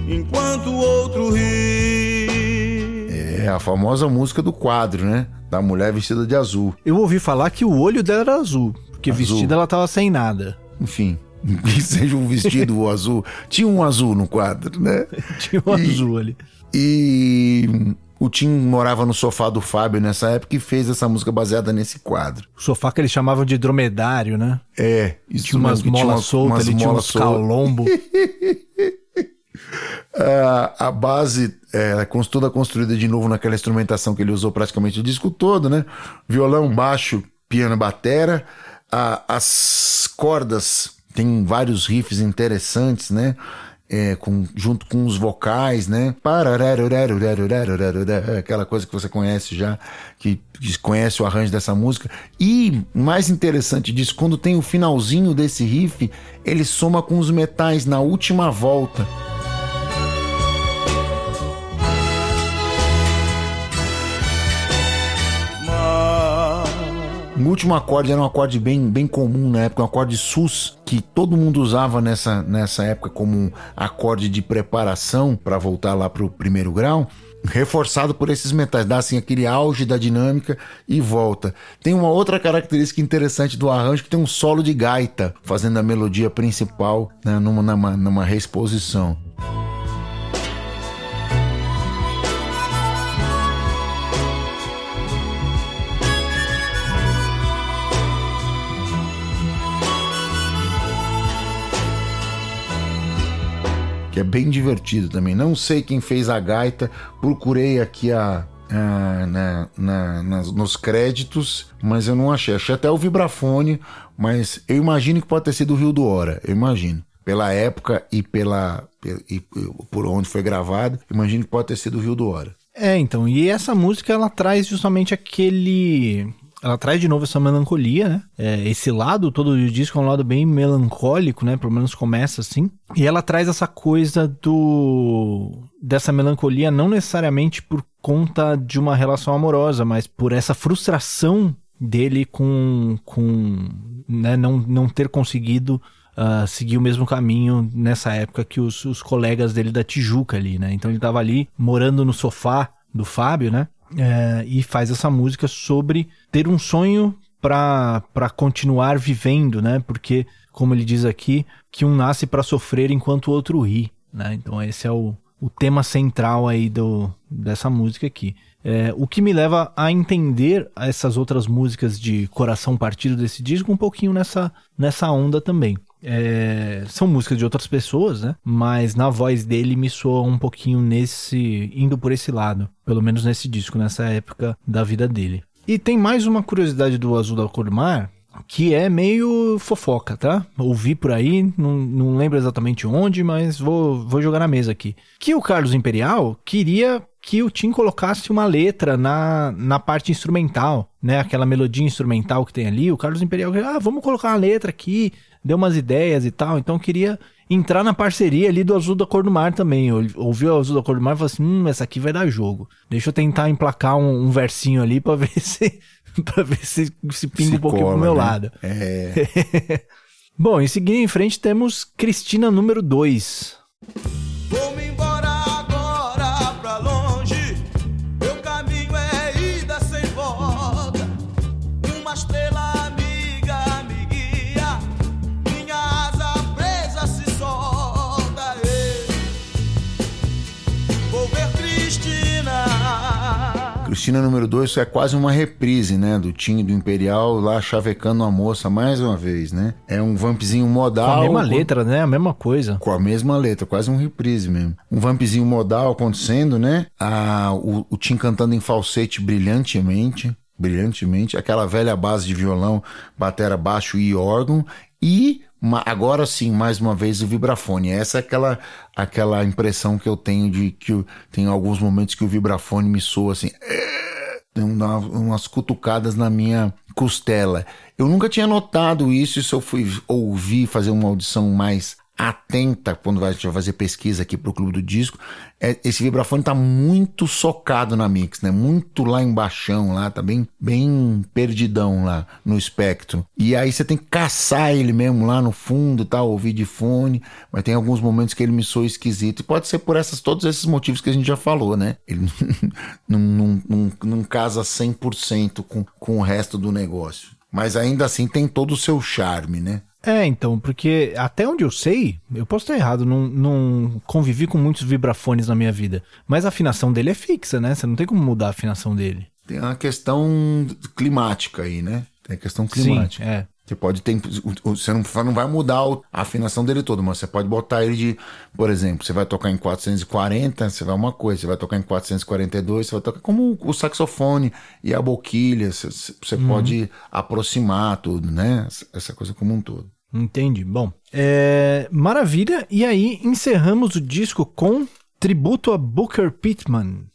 enquanto o outro ri. É a famosa música do quadro, né? Da mulher vestida de azul. Eu ouvi falar que o olho dela era azul, porque Azul. vestida ela tava sem nada. Enfim, que seja um vestido azul. Tinha um azul no quadro, né? Tinha um E- azul ali. E o Tim morava no sofá do Fábio nessa época e fez essa música baseada nesse quadro. O sofá que eles chamavam de dromedário, né? É, isso Tinha umas molas soltas, ele tinha uns calombo. a, a base é toda construída de novo naquela instrumentação que ele usou praticamente o disco todo, né? Violão, baixo, piano, batera. A- as cordas tem vários riffs interessantes, né? é, com, junto com os vocais, né? Aquela coisa que você conhece já, que, que conhece o arranjo dessa música. E, mais interessante disso, quando tem o finalzinho desse riff, ele soma com os metais na última volta. O último acorde era um acorde bem, bem comum na época, um acorde sus, que todo mundo usava nessa, nessa época como um acorde de preparação para voltar lá pro primeiro grau, reforçado por esses metais, dá assim aquele auge da dinâmica e volta. Tem uma outra característica interessante do arranjo que tem um solo de gaita fazendo a melodia principal né, numa, numa, numa reexposição. Que é bem divertido também. Não sei quem fez a gaita, procurei aqui a, na- na- nas- nos créditos, mas eu não achei. Achei até o vibrafone, mas eu imagino que pode ter sido o Rio do Hora, eu imagino. Pela época e pela e por onde foi gravado, imagino que pode ter sido o Rio do Hora. É, então, e essa música ela traz justamente aquele. Ela traz de novo essa melancolia, né? É, esse lado todo do disco é um lado bem melancólico, né? Pelo menos começa assim. E ela traz essa coisa do. dessa melancolia, não necessariamente por conta de uma relação amorosa, mas por essa frustração dele com. com né? não, não ter conseguido ah, seguir o mesmo caminho nessa época que os, os colegas dele da Tijuca ali, né? Então ele tava ali morando no sofá do Fábio, né? É, e faz essa música sobre ter um sonho pra continuar vivendo, né? Porque, como ele diz aqui, que um nasce pra sofrer enquanto o outro ri, né? Então esse é o, o tema central aí do, dessa música aqui. É, o que me leva a entender essas outras músicas de coração partido desse disco um pouquinho nessa, nessa onda também. É, são músicas de outras pessoas, né? Mas na voz dele me soa um pouquinho nesse. indo por esse lado. Pelo menos nesse disco, nessa época da vida dele. E tem mais uma curiosidade do Azul da Cor do Mar, que é meio fofoca, tá? Ouvi por aí, não, não lembro exatamente onde, mas vou, vou jogar na mesa aqui. Que o Carlos Imperial queria que o Tim colocasse uma letra na, na parte instrumental, né? Aquela melodia instrumental que tem ali. O Carlos Imperial, ah, vamos colocar uma letra aqui, deu umas ideias e tal. Então queria entrar na parceria ali do Azul da Cor do Mar também. Ouviu o Azul da Cor do Mar e falou assim: hum, essa aqui vai dar jogo. Deixa eu tentar emplacar um, um versinho ali pra ver se. pra ver se, se pinga se um pouquinho cola, pro meu né? lado. É. Bom, e seguindo em frente temos Cristina número 2. Cristina número 2 é quase uma reprise, né? Do Tim do Imperial lá chavecando a moça mais uma vez, né? É um vampzinho modal. Com a mesma letra, né? A mesma coisa. Com a mesma letra, quase um reprise mesmo. Um vampzinho modal acontecendo, né? Ah, o, o Tim cantando em falsete brilhantemente brilhantemente, aquela velha base de violão, batera baixo e órgão, e agora sim, mais uma vez, o vibrafone. Essa é aquela, aquela impressão que eu tenho de que tem alguns momentos que o vibrafone me soa assim. Tem umas cutucadas na minha costela. Eu nunca tinha notado isso, isso eu fui ouvir, fazer uma audição mais atenta quando vai fazer pesquisa aqui para o Clube do Disco. É, esse vibrafone tá muito socado na mix, né? Muito lá embaixo, lá, tá bem, bem perdidão lá no espectro. E aí você tem que caçar ele mesmo lá no fundo, tá? Ouvir de fone, mas tem alguns momentos que ele me soa esquisito. E pode ser por essas, todos esses motivos que a gente já falou, né? Ele não, não, não, não casa 100% com, com o resto do negócio. Mas ainda assim tem todo o seu charme, né? É, então, porque até onde eu sei, eu posso estar errado, não, não convivi com muitos vibrafones na minha vida. Mas a afinação dele é fixa, né? Você não tem como mudar a afinação dele. Tem uma questão climática aí, né? Tem a questão climática. Sim, é. Você pode ter. Você não, não vai mudar a afinação dele todo, mas você pode botar ele de. Por exemplo, você vai tocar em 440, você vai uma coisa, você vai tocar em 442, você vai tocar como o saxofone e a boquilha. Você, você uhum. pode aproximar tudo, né? Essa coisa como um todo. Entendi. Bom, é... maravilha. E aí encerramos o disco com tributo a Booker Pittman.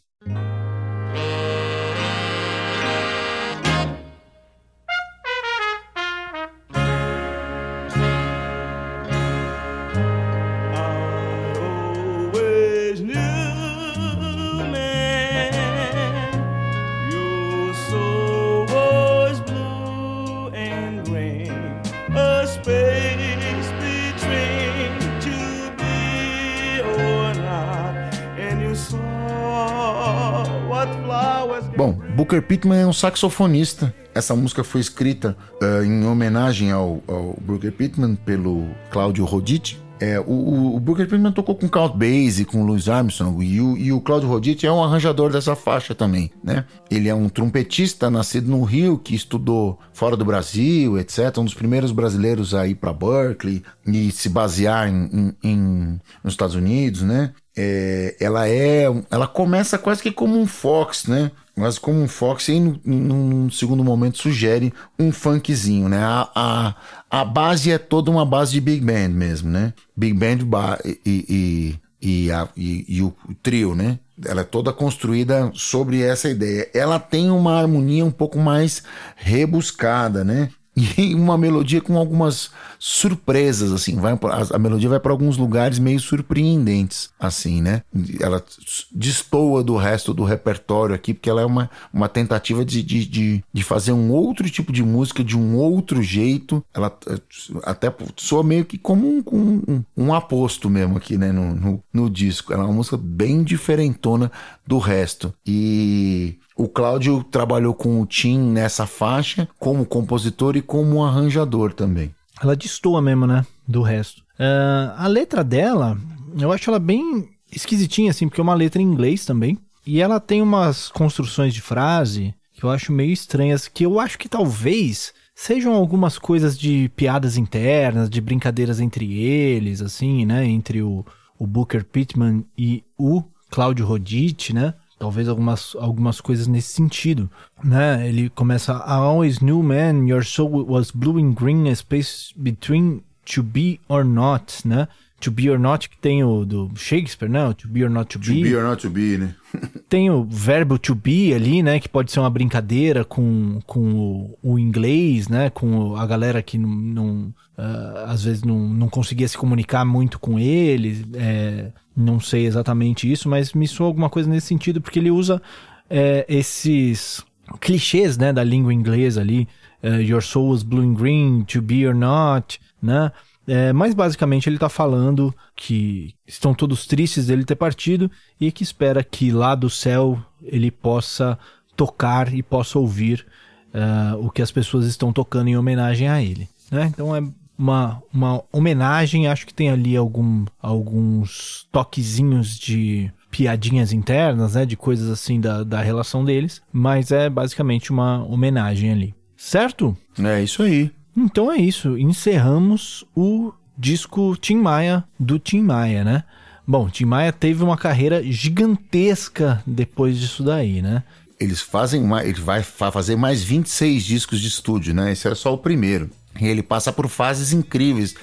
Bom, Booker Pittman é um saxofonista. Essa música foi escrita uh, em homenagem ao, ao, Booker Pittman pelo Claudio Roditi. É, o, o, Booker Pittman tocou com Count Basie, com Louis Armstrong e o, e o Claudio Roditi é um arranjador dessa faixa também, né? Ele é um trompetista nascido no Rio que estudou fora do Brasil, etc. Um dos primeiros brasileiros a ir para Berkeley e se basear em, em, em, nos Estados Unidos, né? É, ela é, ela começa quase que como um Fox, né? Mas como um Fox e num segundo momento sugere um funkzinho, né? A, a, a base é toda uma base de big band mesmo, né? Big band e, e, e, a, e, e o trio, né? Ela é toda construída sobre essa ideia. Ela tem uma harmonia um pouco mais rebuscada, né? E uma melodia com algumas surpresas, assim, vai a, a melodia vai para alguns lugares meio surpreendentes, assim, né? Ela destoa do resto do repertório aqui, porque ela é uma, uma tentativa de, de, de, de fazer um outro tipo de música de um outro jeito. Ela eh, até soa meio que como um, um, um aposto mesmo aqui, né, no, no, no disco. Ela é uma música bem diferentona do resto. E o Cláudio trabalhou com o Tim nessa faixa como compositor e como arranjador também ela destoa mesmo, né? Do resto. Uh, a letra dela, eu acho ela bem esquisitinha, assim, porque é uma letra em inglês também. E ela tem umas construções de frase que eu acho meio estranhas, que eu acho que talvez sejam algumas coisas de piadas internas, de brincadeiras entre eles, assim, né? Entre o, o Booker Pittman e o Claudio Roditi, né? Talvez algumas, algumas coisas nesse sentido, né? Ele começa I always knew, man, your soul was blue and green, a space between to be or not, né? To be or not, que tem o do Shakespeare, né? To be or not to, To be or not to be, né? tem o verbo to be ali, né? Que pode ser uma brincadeira com, com o, o inglês, né? Com a galera que não, não ah, às vezes não, não conseguia se comunicar muito com ele. É, não sei exatamente isso, mas me soa alguma coisa nesse sentido, porque ele usa é, esses clichês, né? Da língua inglesa ali. é, Your soul is blue and green, to be or not, né? É, mas basicamente ele tá falando que estão todos tristes dele ter partido e que espera que lá do céu ele possa tocar e possa ouvir ah, o que as pessoas estão tocando em homenagem a ele. Né? Então é uma, uma homenagem, acho que tem ali algum, alguns toquezinhos de piadinhas internas, né? De coisas assim da, da relação deles, mas é basicamente uma homenagem ali. Certo? É isso aí. Então é isso, encerramos o disco Tim Maia do Tim Maia, né? Bom, Tim Maia teve uma carreira gigantesca depois disso daí, né? Eles fazem mais, ele vai fa- fazer mais 26 discos de estúdio, né? Esse é só o primeiro. E ele passa por fases incríveis.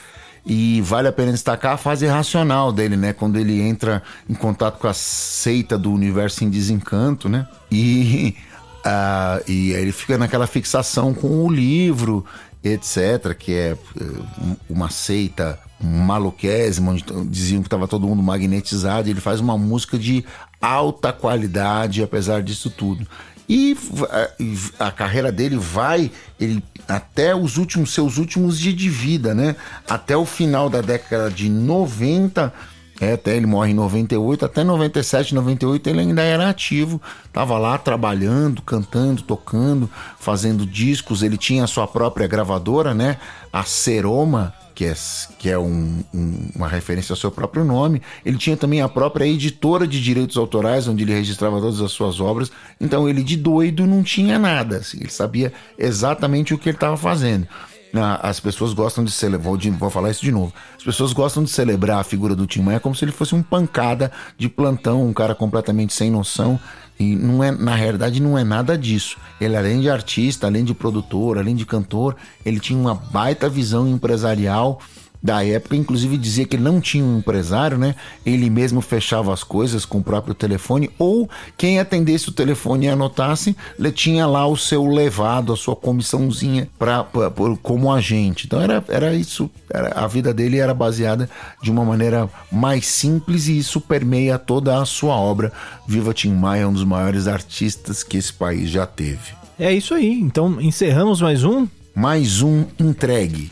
E vale a pena destacar a fase racional dele, né? Quando ele entra em contato com a seita do universo em desencanto, né? E, ah, e aí ele fica naquela fixação com o livro, etc., que é eh, um- uma seita maluquésima, onde diziam que estava todo mundo magnetizado. Ele faz uma música de alta qualidade, apesar disso tudo. E a carreira dele vai ele até os últimos seus últimos dias de vida, né? Até o final da década de 90, é, até ele morre em 98, até 97, 98 ele ainda era ativo, tava lá trabalhando, cantando, tocando, fazendo discos, ele tinha a sua própria gravadora, né? A Seroma, que é, que é um- um- uma referência ao seu próprio nome. Ele tinha também a própria editora de direitos autorais, onde ele registrava todas as suas obras. Então ele de doido não tinha nada. assim, ele sabia exatamente o que ele estava fazendo. As pessoas gostam de celebrar, vou, vou falar isso de novo. As pessoas gostam de celebrar a figura do Tim Maia como se ele fosse um pancada de plantão, um cara completamente sem noção. E não é, na realidade não é nada disso. Ele, além de artista, além de produtor, além de cantor, ele tinha uma baita visão empresarial da época, inclusive dizia que ele não tinha um empresário, né? Ele mesmo fechava as coisas com o próprio telefone, ou quem atendesse o telefone e anotasse, ele tinha lá o seu levado, a sua comissãozinha pra, pra- por- como agente. Então era, era isso, era- a vida dele era baseada de uma maneira mais simples e isso permeia toda a sua obra. Viva Tim Maia, um dos maiores artistas que esse país já teve. É isso aí. Então encerramos mais um. Mais um entregue.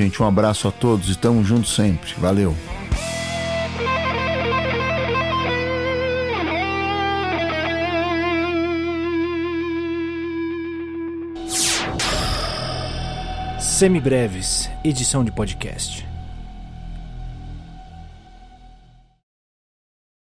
Um abraço a todos e tamo juntos sempre. Valeu. Semibreves, edição de podcast.